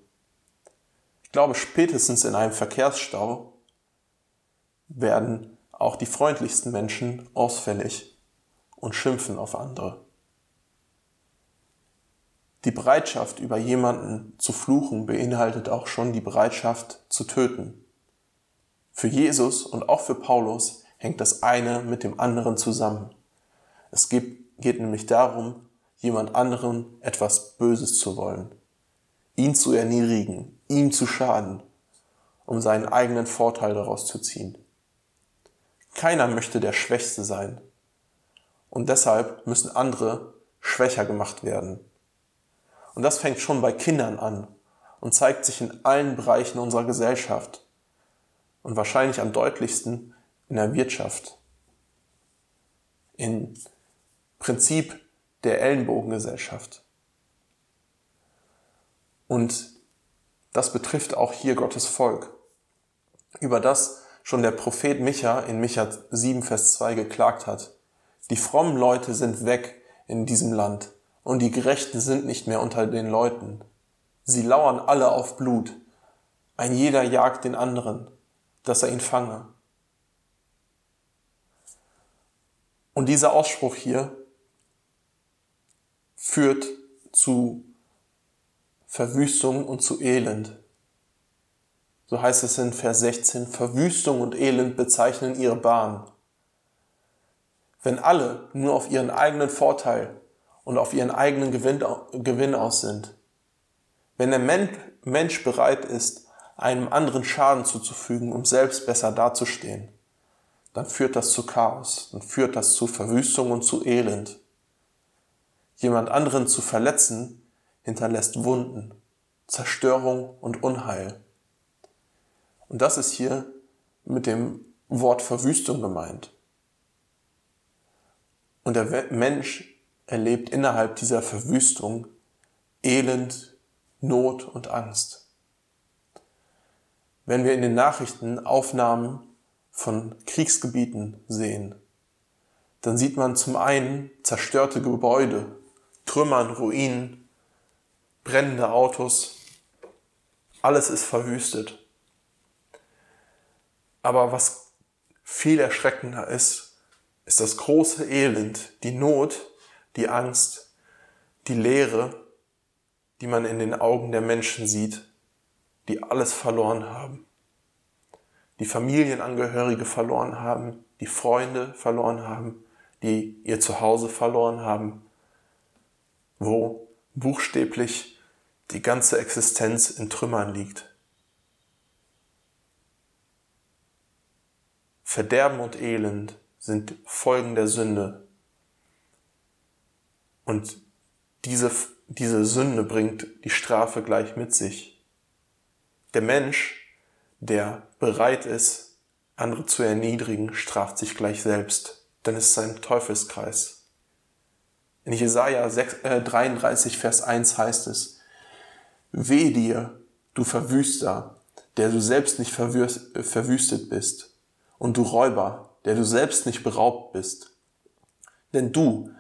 Ich glaube, spätestens in einem Verkehrsstau werden auch die freundlichsten Menschen ausfällig und schimpfen auf andere. Die Bereitschaft, über jemanden zu fluchen, beinhaltet auch schon die Bereitschaft zu töten. Für Jesus und auch für Paulus hängt das eine mit dem anderen zusammen. Es geht, nämlich darum, jemand anderen etwas Böses zu wollen, ihn zu erniedrigen, ihm zu schaden, um seinen eigenen Vorteil daraus zu ziehen. Keiner möchte der Schwächste sein. Und deshalb müssen andere schwächer gemacht werden. Und das fängt schon bei Kindern an und zeigt sich in allen Bereichen unserer Gesellschaft und wahrscheinlich am deutlichsten in der Wirtschaft. Im Prinzip der Ellenbogengesellschaft. Und das betrifft auch hier Gottes Volk. Über das schon der Prophet Micha in Micha 7, Vers 2 geklagt hat. Die frommen Leute sind weg in diesem Land und die Gerechten sind nicht mehr unter den Leuten. Sie lauern alle auf Blut. Ein jeder jagt den anderen, dass er ihn fange. Und dieser Ausspruch hier führt zu Verwüstung und zu Elend. So heißt es in Vers 16, Verwüstung und Elend bezeichnen ihre Bahn. Wenn alle nur auf ihren eigenen Vorteil und auf ihren eigenen Gewinn, Gewinn aus sind. Wenn der Mensch bereit ist, einem anderen Schaden zuzufügen, um selbst besser dazustehen, dann führt das zu Chaos, dann führt das zu Verwüstung und zu Elend. Jemand anderen zu verletzen, hinterlässt Wunden, Zerstörung und Unheil. Und das ist hier mit dem Wort Verwüstung gemeint. Und der Mensch erlebt innerhalb dieser Verwüstung Elend, Not und Angst. Wenn wir in den Nachrichten Aufnahmen von Kriegsgebieten sehen, dann sieht man zum einen zerstörte Gebäude, Trümmern, Ruinen, brennende Autos. Alles ist verwüstet. Aber was viel erschreckender ist, ist das große Elend, die Not, die Angst, die Leere, die man in den Augen der Menschen sieht, die alles verloren haben. Die Familienangehörige verloren haben, die Freunde verloren haben, die ihr Zuhause verloren haben, wo buchstäblich die ganze Existenz in Trümmern liegt. Verderben und Elend sind Folgen der Sünde. Und diese, diese Sünde bringt die Strafe gleich mit sich. Der Mensch, der bereit ist, andere zu erniedrigen, straft sich gleich selbst, denn es ist ein Teufelskreis. In Jesaja 33, äh, Vers 1 heißt es, Weh dir, du Verwüster, der du selbst nicht verwüstet bist und du Räuber, der du selbst nicht beraubt bist. Denn du,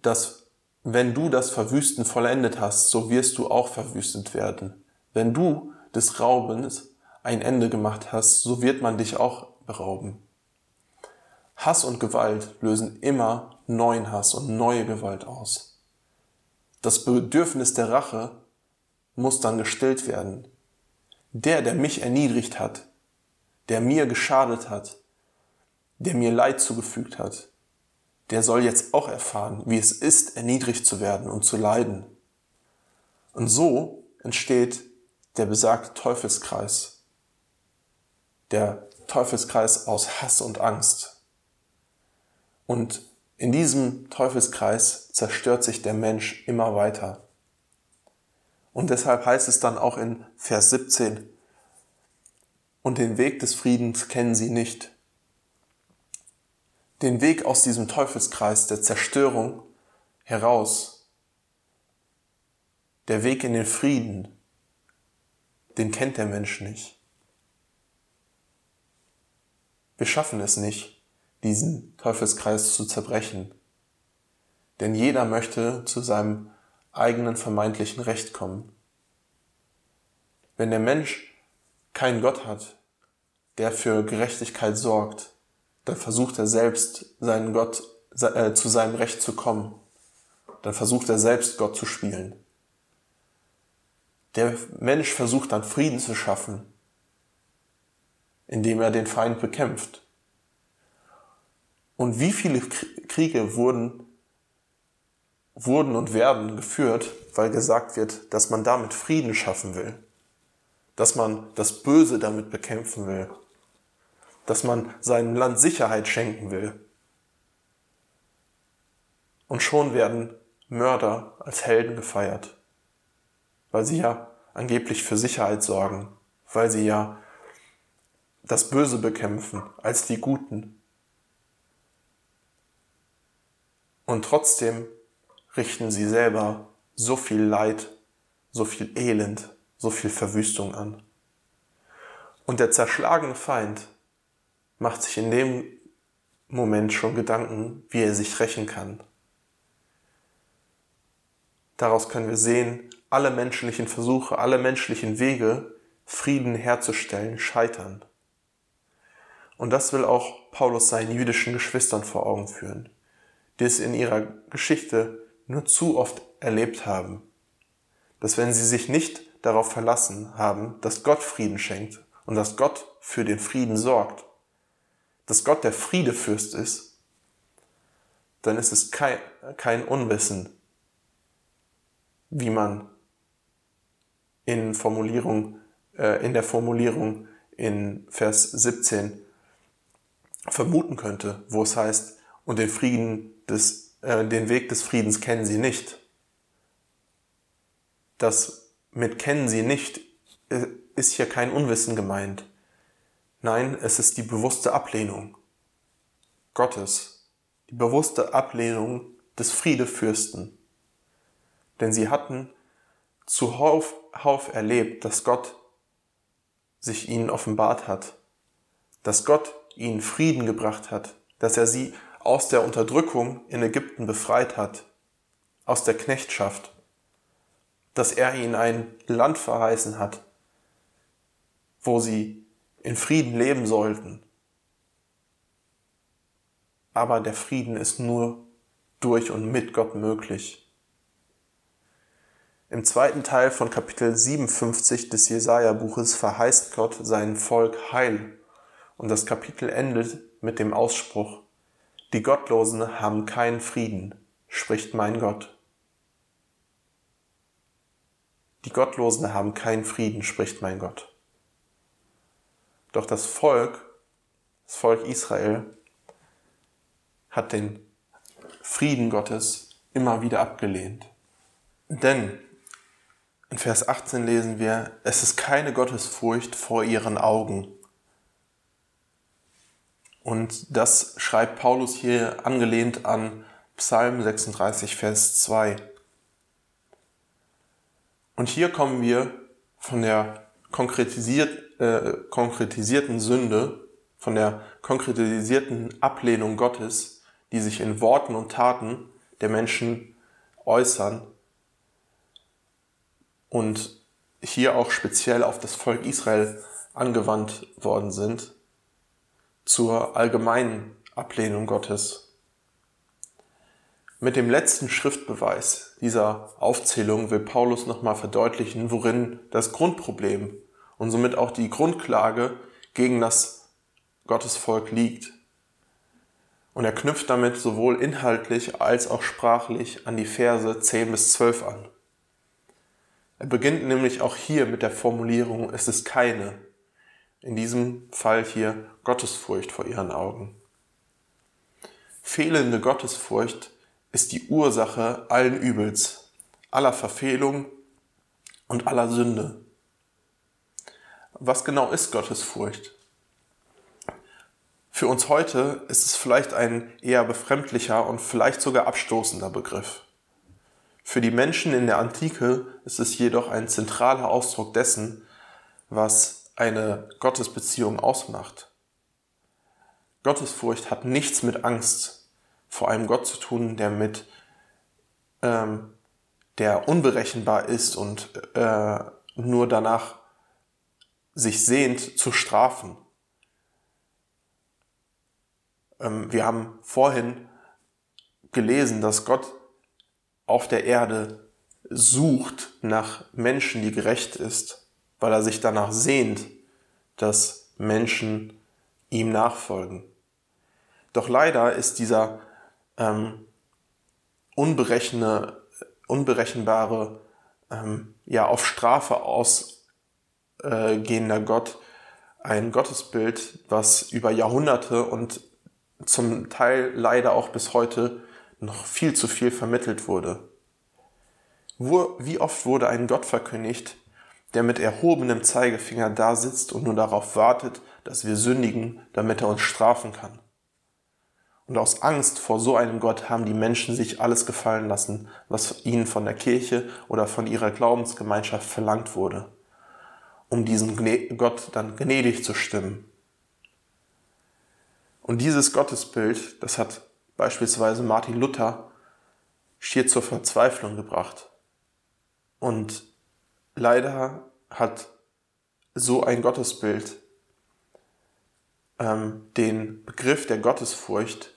das, wenn du das Verwüsten vollendet hast, so wirst du auch verwüstet werden. Wenn du des Raubens ein Ende gemacht hast, so wird man dich auch berauben. Hass und Gewalt lösen immer neuen Hass und neue Gewalt aus. Das Bedürfnis der Rache muss dann gestillt werden. Der, der mich erniedrigt hat, der mir geschadet hat, der mir Leid zugefügt hat, der soll jetzt auch erfahren, wie es ist, erniedrigt zu werden und zu leiden. Und so entsteht der besagte Teufelskreis. Der Teufelskreis aus Hass und Angst. Und in diesem Teufelskreis zerstört sich der Mensch immer weiter. Und deshalb heißt es dann auch in Vers 17, und den Weg des Friedens kennen sie nicht. Den Weg aus diesem Teufelskreis der Zerstörung heraus, der Weg in den Frieden, den kennt der Mensch nicht. Wir schaffen es nicht, diesen Teufelskreis zu zerbrechen. Denn jeder möchte zu seinem eigenen vermeintlichen Recht kommen. Wenn der Mensch keinen Gott hat, der für Gerechtigkeit sorgt, dann versucht er selbst seinen Gott äh, zu seinem Recht zu kommen. Dann versucht er selbst Gott zu spielen. Der Mensch versucht dann Frieden zu schaffen, indem er den Feind bekämpft. Und wie viele Kriege wurden, wurden und werden geführt, weil gesagt wird, dass man damit Frieden schaffen will dass man das Böse damit bekämpfen will, dass man seinem Land Sicherheit schenken will. Und schon werden Mörder als Helden gefeiert, weil sie ja angeblich für Sicherheit sorgen, weil sie ja das Böse bekämpfen als die Guten. Und trotzdem richten sie selber so viel Leid, so viel Elend so viel Verwüstung an. Und der zerschlagene Feind macht sich in dem Moment schon Gedanken, wie er sich rächen kann. Daraus können wir sehen, alle menschlichen Versuche, alle menschlichen Wege, Frieden herzustellen, scheitern. Und das will auch Paulus seinen jüdischen Geschwistern vor Augen führen, die es in ihrer Geschichte nur zu oft erlebt haben, dass wenn sie sich nicht darauf verlassen haben, dass Gott Frieden schenkt und dass Gott für den Frieden sorgt, dass Gott der Friedefürst ist, dann ist es kein, kein Unwissen, wie man in Formulierung, äh, in der Formulierung in Vers 17 vermuten könnte, wo es heißt, und den Frieden des, äh, den Weg des Friedens kennen sie nicht. Das mit kennen sie nicht ist hier kein Unwissen gemeint. Nein, es ist die bewusste Ablehnung Gottes, die bewusste Ablehnung des Friedefürsten. Denn sie hatten zuhauf Hauf erlebt, dass Gott sich ihnen offenbart hat, dass Gott ihnen Frieden gebracht hat, dass er sie aus der Unterdrückung in Ägypten befreit hat, aus der Knechtschaft dass er ihnen ein Land verheißen hat, wo sie in Frieden leben sollten. Aber der Frieden ist nur durch und mit Gott möglich. Im zweiten Teil von Kapitel 57 des Jesaja-Buches verheißt Gott sein Volk Heil. Und das Kapitel endet mit dem Ausspruch, Die Gottlosen haben keinen Frieden, spricht mein Gott. Die Gottlosen haben keinen Frieden, spricht mein Gott. Doch das Volk, das Volk Israel, hat den Frieden Gottes immer wieder abgelehnt. Denn in Vers 18 lesen wir, es ist keine Gottesfurcht vor ihren Augen. Und das schreibt Paulus hier angelehnt an Psalm 36, Vers 2. Und hier kommen wir von der konkretisiert, äh, konkretisierten Sünde, von der konkretisierten Ablehnung Gottes, die sich in Worten und Taten der Menschen äußern, und hier auch speziell auf das Volk Israel angewandt worden sind, zur allgemeinen Ablehnung Gottes. Mit dem letzten Schriftbeweis dieser Aufzählung will Paulus nochmal verdeutlichen, worin das Grundproblem und somit auch die Grundklage gegen das Gottesvolk liegt. Und er knüpft damit sowohl inhaltlich als auch sprachlich an die Verse 10 bis 12 an. Er beginnt nämlich auch hier mit der Formulierung, es ist keine, in diesem Fall hier Gottesfurcht vor ihren Augen. Fehlende Gottesfurcht ist die Ursache allen Übels, aller Verfehlung und aller Sünde. Was genau ist Gottesfurcht? Für uns heute ist es vielleicht ein eher befremdlicher und vielleicht sogar abstoßender Begriff. Für die Menschen in der Antike ist es jedoch ein zentraler Ausdruck dessen, was eine Gottesbeziehung ausmacht. Gottesfurcht hat nichts mit Angst vor einem Gott zu tun, der mit ähm, der unberechenbar ist und äh, nur danach sich sehnt zu strafen. Ähm, wir haben vorhin gelesen, dass Gott auf der Erde sucht nach Menschen, die gerecht ist, weil er sich danach sehnt, dass Menschen ihm nachfolgen. Doch leider ist dieser ähm, unberechne, unberechenbare, ähm, ja auf Strafe ausgehender äh, Gott ein Gottesbild, was über Jahrhunderte und zum Teil leider auch bis heute noch viel zu viel vermittelt wurde. Wie oft wurde ein Gott verkündigt, der mit erhobenem Zeigefinger da sitzt und nur darauf wartet, dass wir sündigen, damit er uns strafen kann. Und aus Angst vor so einem Gott haben die Menschen sich alles gefallen lassen, was ihnen von der Kirche oder von ihrer Glaubensgemeinschaft verlangt wurde, um diesen Gott dann gnädig zu stimmen. Und dieses Gottesbild, das hat beispielsweise Martin Luther, schier zur Verzweiflung gebracht. Und leider hat so ein Gottesbild ähm, den Begriff der Gottesfurcht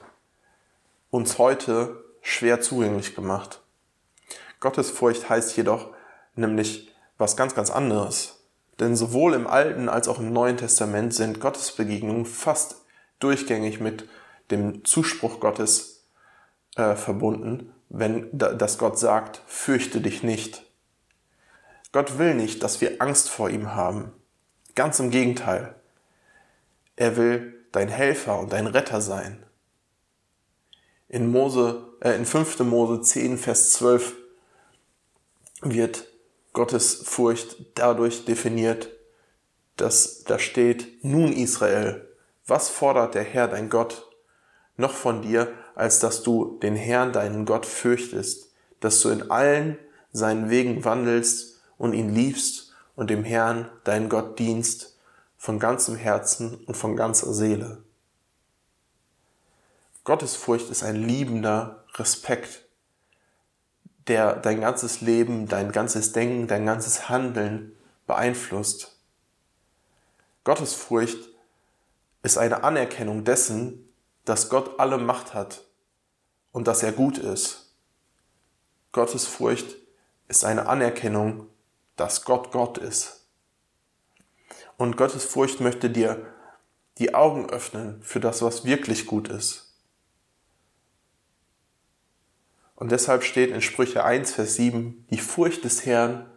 uns heute schwer zugänglich gemacht. Gottesfurcht heißt jedoch nämlich was ganz, ganz anderes. Denn sowohl im Alten als auch im Neuen Testament sind Gottesbegegnungen fast durchgängig mit dem Zuspruch Gottes äh, verbunden, wenn dass Gott sagt, fürchte dich nicht. Gott will nicht, dass wir Angst vor ihm haben. Ganz im Gegenteil. Er will dein Helfer und dein Retter sein. In, Mose, äh, in 5. Mose 10, Vers 12 wird Gottes Furcht dadurch definiert, dass da steht, nun Israel, was fordert der Herr dein Gott noch von dir, als dass du den Herrn, deinen Gott, fürchtest, dass du in allen seinen Wegen wandelst und ihn liebst und dem Herrn, deinen Gott, dienst von ganzem Herzen und von ganzer Seele. Gottesfurcht ist ein liebender Respekt, der dein ganzes Leben, dein ganzes Denken, dein ganzes Handeln beeinflusst. Gottesfurcht ist eine Anerkennung dessen, dass Gott alle Macht hat und dass er gut ist. Gottesfurcht ist eine Anerkennung, dass Gott Gott ist. Und Gottesfurcht möchte dir die Augen öffnen für das, was wirklich gut ist. Und deshalb steht in Sprüche 1, Vers 7, die Furcht des Herrn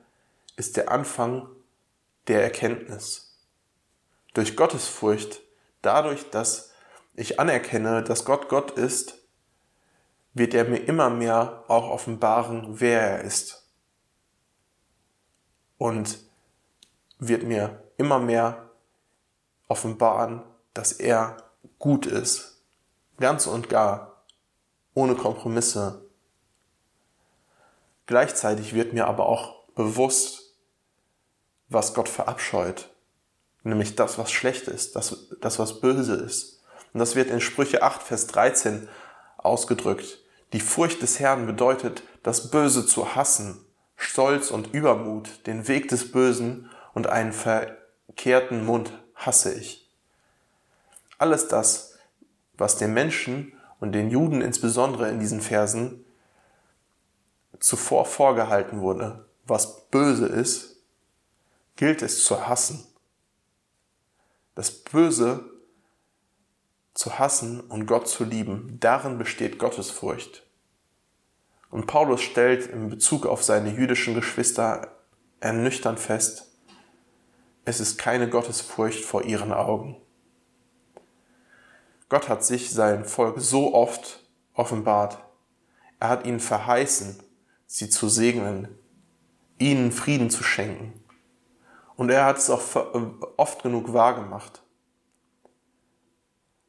ist der Anfang der Erkenntnis. Durch Gottesfurcht, dadurch, dass ich anerkenne, dass Gott Gott ist, wird er mir immer mehr auch offenbaren, wer er ist. Und wird mir immer mehr offenbaren, dass er gut ist. Ganz und gar. Ohne Kompromisse. Gleichzeitig wird mir aber auch bewusst, was Gott verabscheut. Nämlich das, was schlecht ist, das, das was böse ist. Und das wird in Sprüche 8, Vers 13 ausgedrückt. Die Furcht des Herrn bedeutet, das Böse zu hassen, Stolz und Übermut, den Weg des Bösen und einen verkehrten Mund hasse ich. Alles das, was den Menschen und den Juden insbesondere in diesen Versen zuvor vorgehalten wurde, was böse ist, gilt es zu hassen. Das Böse zu hassen und Gott zu lieben, darin besteht Gottesfurcht. Und Paulus stellt in Bezug auf seine jüdischen Geschwister ernüchternd fest, es ist keine Gottesfurcht vor ihren Augen. Gott hat sich sein Volk so oft offenbart. Er hat ihnen verheißen, sie zu segnen, ihnen Frieden zu schenken. Und er hat es auch oft genug wahrgemacht.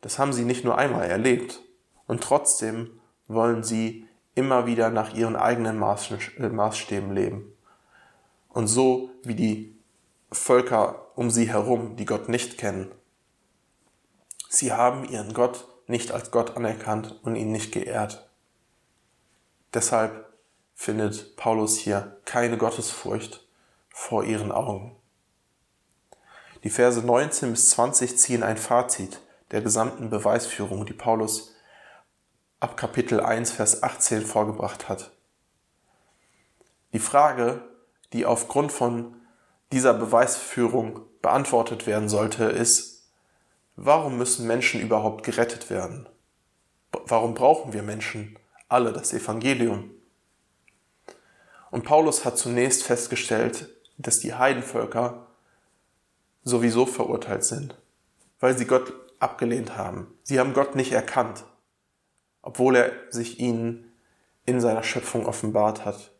Das haben sie nicht nur einmal erlebt. Und trotzdem wollen sie immer wieder nach ihren eigenen Maßstäben leben. Und so wie die Völker um sie herum, die Gott nicht kennen. Sie haben ihren Gott nicht als Gott anerkannt und ihn nicht geehrt. Deshalb findet Paulus hier keine Gottesfurcht vor ihren Augen. Die Verse 19 bis 20 ziehen ein Fazit der gesamten Beweisführung, die Paulus ab Kapitel 1, Vers 18 vorgebracht hat. Die Frage, die aufgrund von dieser Beweisführung beantwortet werden sollte, ist, warum müssen Menschen überhaupt gerettet werden? Warum brauchen wir Menschen alle das Evangelium? Und Paulus hat zunächst festgestellt, dass die Heidenvölker sowieso verurteilt sind, weil sie Gott abgelehnt haben. Sie haben Gott nicht erkannt, obwohl er sich ihnen in seiner Schöpfung offenbart hat.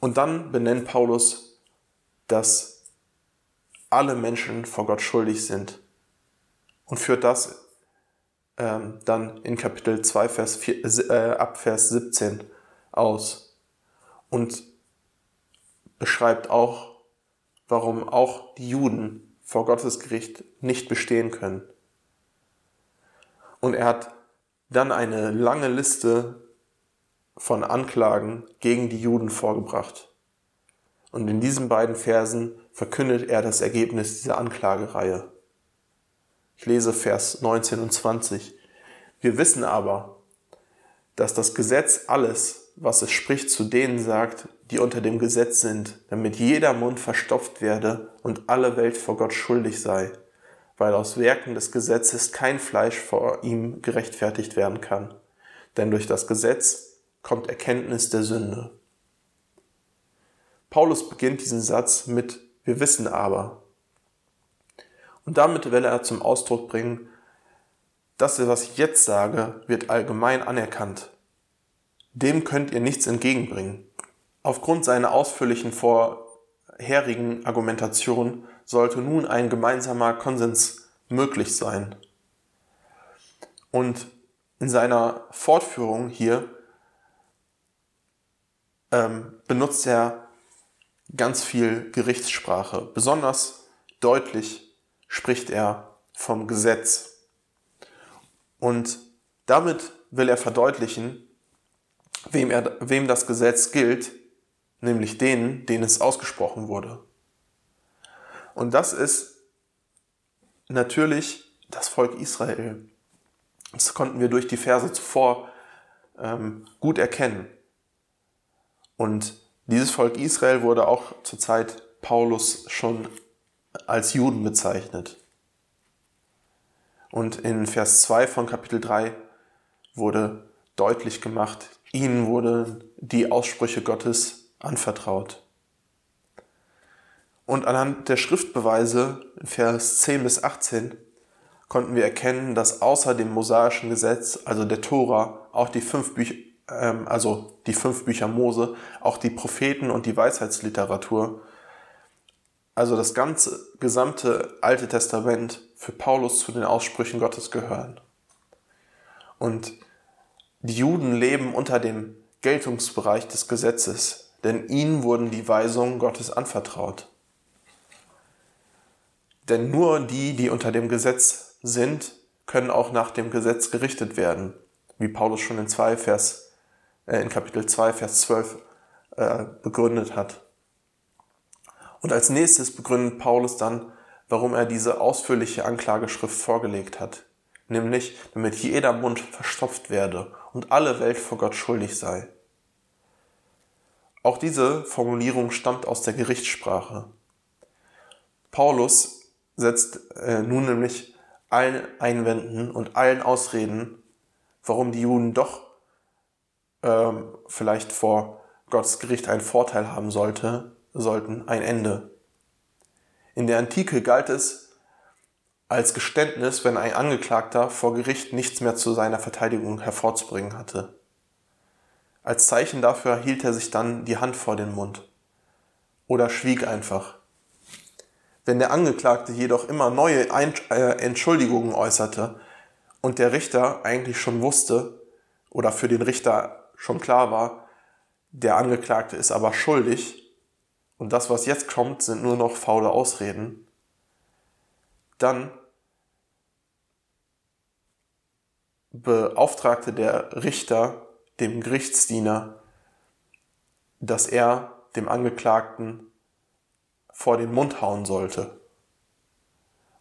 Und dann benennt Paulus, dass alle Menschen vor Gott schuldig sind und führt das ähm, dann in Kapitel 2, Vers 4, äh, ab Vers 17 aus und beschreibt auch, warum auch die Juden vor Gottes Gericht nicht bestehen können. Und er hat dann eine lange Liste von Anklagen gegen die Juden vorgebracht. Und in diesen beiden Versen verkündet er das Ergebnis dieser Anklagereihe. Ich lese Vers 19 und 20. Wir wissen aber, dass das Gesetz alles, was es spricht, zu denen sagt, die unter dem Gesetz sind, damit jeder Mund verstopft werde und alle Welt vor Gott schuldig sei, weil aus Werken des Gesetzes kein Fleisch vor ihm gerechtfertigt werden kann. Denn durch das Gesetz kommt Erkenntnis der Sünde. Paulus beginnt diesen Satz mit Wir wissen aber. Und damit will er zum Ausdruck bringen, das, was ich jetzt sage, wird allgemein anerkannt. Dem könnt ihr nichts entgegenbringen. Aufgrund seiner ausführlichen vorherigen Argumentation sollte nun ein gemeinsamer Konsens möglich sein. Und in seiner Fortführung hier ähm, benutzt er ganz viel Gerichtssprache. Besonders deutlich spricht er vom Gesetz. Und damit will er verdeutlichen, wem, er, wem das Gesetz gilt nämlich denen, denen es ausgesprochen wurde. Und das ist natürlich das Volk Israel. Das konnten wir durch die Verse zuvor ähm, gut erkennen. Und dieses Volk Israel wurde auch zur Zeit Paulus schon als Juden bezeichnet. Und in Vers 2 von Kapitel 3 wurde deutlich gemacht. Ihnen wurden die Aussprüche Gottes anvertraut. Und anhand der Schriftbeweise in Vers 10 bis 18 konnten wir erkennen, dass außer dem mosaischen Gesetz, also der Tora, auch die fünf Bücher, ähm, also die fünf Bücher Mose, auch die Propheten und die Weisheitsliteratur, also das ganze gesamte Alte Testament für Paulus zu den Aussprüchen Gottes gehören. Und die Juden leben unter dem Geltungsbereich des Gesetzes, denn ihnen wurden die Weisungen Gottes anvertraut. Denn nur die, die unter dem Gesetz sind, können auch nach dem Gesetz gerichtet werden, wie Paulus schon in, 2 Vers, äh, in Kapitel 2, Vers 12 äh, begründet hat. Und als nächstes begründet Paulus dann, warum er diese ausführliche Anklageschrift vorgelegt hat, nämlich damit jeder Mund verstopft werde und alle Welt vor Gott schuldig sei. Auch diese Formulierung stammt aus der Gerichtssprache. Paulus setzt äh, nun nämlich allen Einwänden und allen Ausreden, warum die Juden doch ähm, vielleicht vor Gottes Gericht einen Vorteil haben sollte, sollten, ein Ende. In der Antike galt es als Geständnis, wenn ein Angeklagter vor Gericht nichts mehr zu seiner Verteidigung hervorzubringen hatte. Als Zeichen dafür hielt er sich dann die Hand vor den Mund oder schwieg einfach. Wenn der Angeklagte jedoch immer neue äh, Entschuldigungen äußerte und der Richter eigentlich schon wusste oder für den Richter schon klar war, der Angeklagte ist aber schuldig und das, was jetzt kommt, sind nur noch faule Ausreden, dann beauftragte der Richter dem Gerichtsdiener, dass er dem Angeklagten vor den Mund hauen sollte.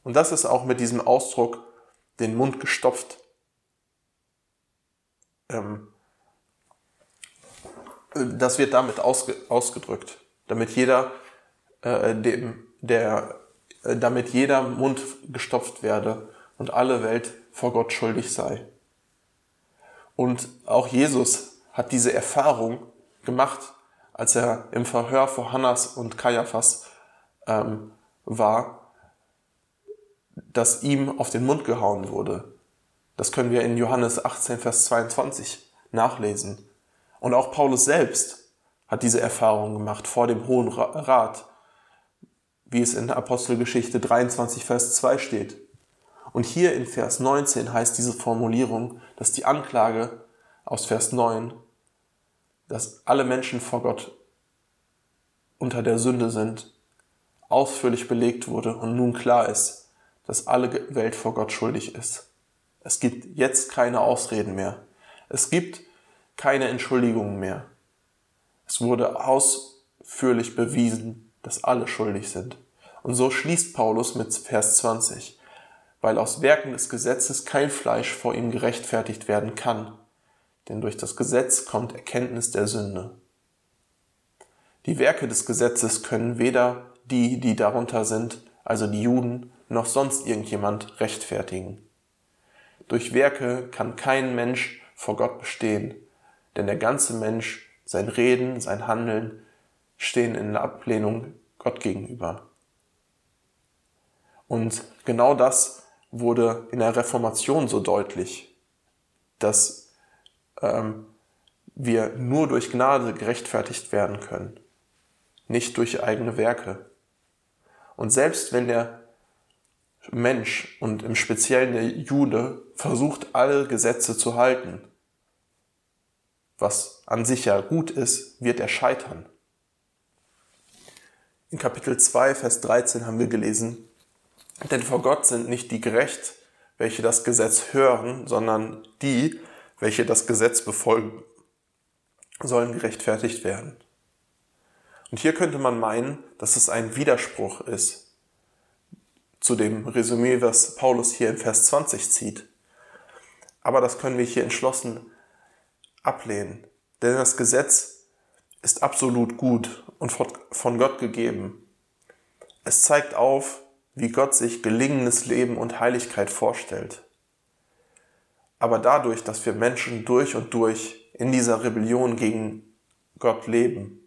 Und das ist auch mit diesem Ausdruck den Mund gestopft. Ähm, das wird damit ausge, ausgedrückt, damit jeder äh, dem, der, damit jeder Mund gestopft werde und alle Welt vor Gott schuldig sei. Und auch Jesus hat diese Erfahrung gemacht, als er im Verhör vor Hannas und Kaiaphas ähm, war, dass ihm auf den Mund gehauen wurde. Das können wir in Johannes 18, Vers 22 nachlesen. Und auch Paulus selbst hat diese Erfahrung gemacht vor dem Hohen Rat, wie es in der Apostelgeschichte 23, Vers 2 steht. Und hier in Vers 19 heißt diese Formulierung, dass die Anklage aus Vers 9, dass alle Menschen vor Gott unter der Sünde sind ausführlich belegt wurde und nun klar ist, dass alle Welt vor Gott schuldig ist. Es gibt jetzt keine Ausreden mehr. Es gibt keine Entschuldigungen mehr. Es wurde ausführlich bewiesen, dass alle schuldig sind. Und so schließt Paulus mit Vers 20, weil aus Werken des Gesetzes kein Fleisch vor ihm gerechtfertigt werden kann, denn durch das Gesetz kommt Erkenntnis der Sünde. Die Werke des Gesetzes können weder die, die darunter sind, also die Juden, noch sonst irgendjemand rechtfertigen. Durch Werke kann kein Mensch vor Gott bestehen, denn der ganze Mensch, sein Reden, sein Handeln stehen in der Ablehnung Gott gegenüber. Und genau das wurde in der Reformation so deutlich, dass ähm, wir nur durch Gnade gerechtfertigt werden können, nicht durch eigene Werke. Und selbst wenn der Mensch und im Speziellen der Jude versucht, alle Gesetze zu halten, was an sich ja gut ist, wird er scheitern. In Kapitel 2, Vers 13 haben wir gelesen, denn vor Gott sind nicht die gerecht, welche das Gesetz hören, sondern die, welche das Gesetz befolgen, sollen gerechtfertigt werden. Und hier könnte man meinen, dass es ein Widerspruch ist zu dem Resümee, was Paulus hier in Vers 20 zieht. Aber das können wir hier entschlossen ablehnen. Denn das Gesetz ist absolut gut und von Gott gegeben. Es zeigt auf, wie Gott sich gelingendes Leben und Heiligkeit vorstellt. Aber dadurch, dass wir Menschen durch und durch in dieser Rebellion gegen Gott leben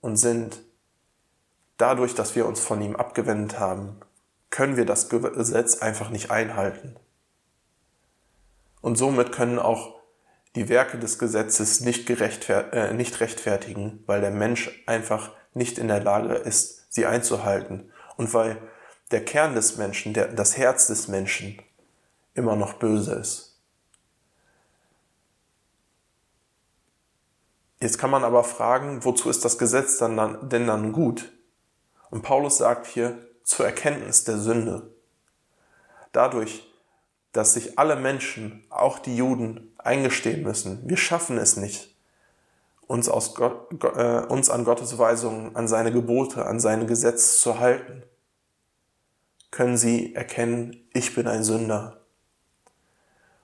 und sind, dadurch, dass wir uns von ihm abgewendet haben, können wir das Gesetz einfach nicht einhalten. Und somit können auch die Werke des Gesetzes nicht, äh, nicht rechtfertigen, weil der Mensch einfach nicht in der Lage ist, sie einzuhalten. Und weil der Kern des Menschen, der, das Herz des Menschen immer noch böse ist. Jetzt kann man aber fragen, wozu ist das Gesetz dann, denn dann gut? Und Paulus sagt hier, zur Erkenntnis der Sünde. Dadurch, dass sich alle Menschen, auch die Juden, eingestehen müssen, wir schaffen es nicht, uns, aus Gott, äh, uns an Gottes Weisungen, an seine Gebote, an seine Gesetze zu halten, können sie erkennen, ich bin ein Sünder.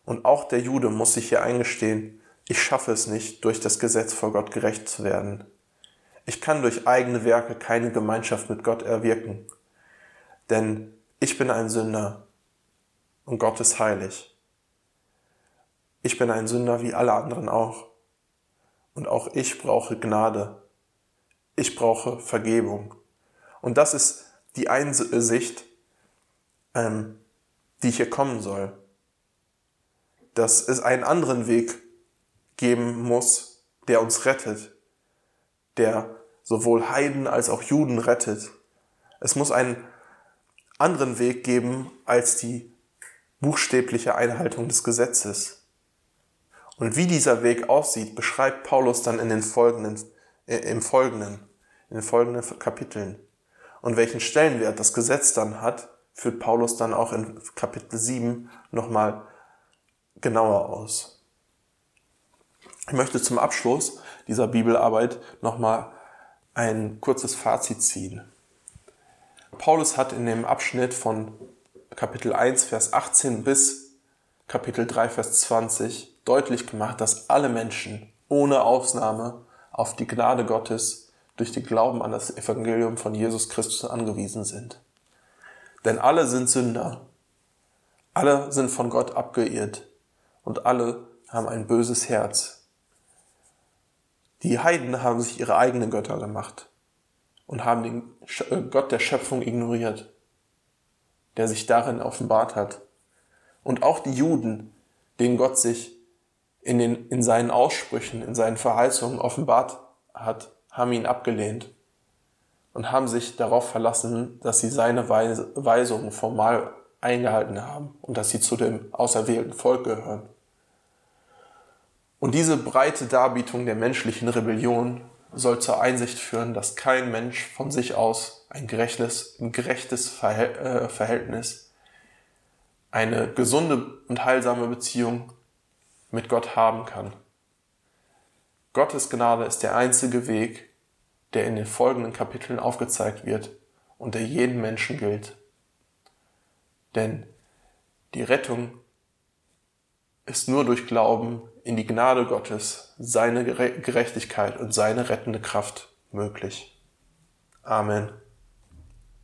Und auch der Jude muss sich hier eingestehen, ich schaffe es nicht, durch das Gesetz vor Gott gerecht zu werden. Ich kann durch eigene Werke keine Gemeinschaft mit Gott erwirken, denn ich bin ein Sünder und Gott ist heilig. Ich bin ein Sünder wie alle anderen auch. Und auch ich brauche Gnade. Ich brauche Vergebung. Und das ist die Einsicht, ähm, die hier kommen soll. Dass es einen anderen Weg geben muss, der uns rettet, der sowohl Heiden als auch Juden rettet. Es muss einen anderen Weg geben als die buchstäbliche Einhaltung des Gesetzes. Und wie dieser Weg aussieht, beschreibt Paulus dann in den folgenden, äh, im folgenden, in den folgenden Kapiteln. Und welchen Stellenwert das Gesetz dann hat, führt Paulus dann auch in Kapitel 7 nochmal genauer aus. Ich möchte zum Abschluss dieser Bibelarbeit nochmal ein kurzes Fazit ziehen. Paulus hat in dem Abschnitt von Kapitel 1, Vers 18 bis Kapitel 3, Vers 20 deutlich gemacht, dass alle Menschen ohne Ausnahme auf die Gnade Gottes durch den Glauben an das Evangelium von Jesus Christus angewiesen sind. Denn alle sind Sünder, alle sind von Gott abgeirrt und alle haben ein böses Herz. Die Heiden haben sich ihre eigenen Götter gemacht und haben den äh, Gott der Schöpfung ignoriert, der sich darin offenbart hat. Und auch die Juden, denen Gott sich in, den, in seinen Aussprüchen, in seinen Verheißungen offenbart hat, haben ihn abgelehnt und haben sich darauf verlassen, dass sie seine Weisungen formal eingehalten haben und dass sie zu dem auserwählten Volk gehören. Und diese breite Darbietung der menschlichen Rebellion soll zur Einsicht führen, dass kein Mensch von sich aus ein gerechtes, ein gerechtes äh, Verhältnis, eine gesunde und heilsame Beziehung mit Gott haben kann. Gottes Gnade ist der einzige Weg, der in den folgenden Kapiteln aufgezeigt wird und der jedem Menschen gilt. Denn die Rettung ist nur durch Glauben in die Gnade Gottes, seine Gerechtigkeit und seine rettende Kraft möglich. Amen.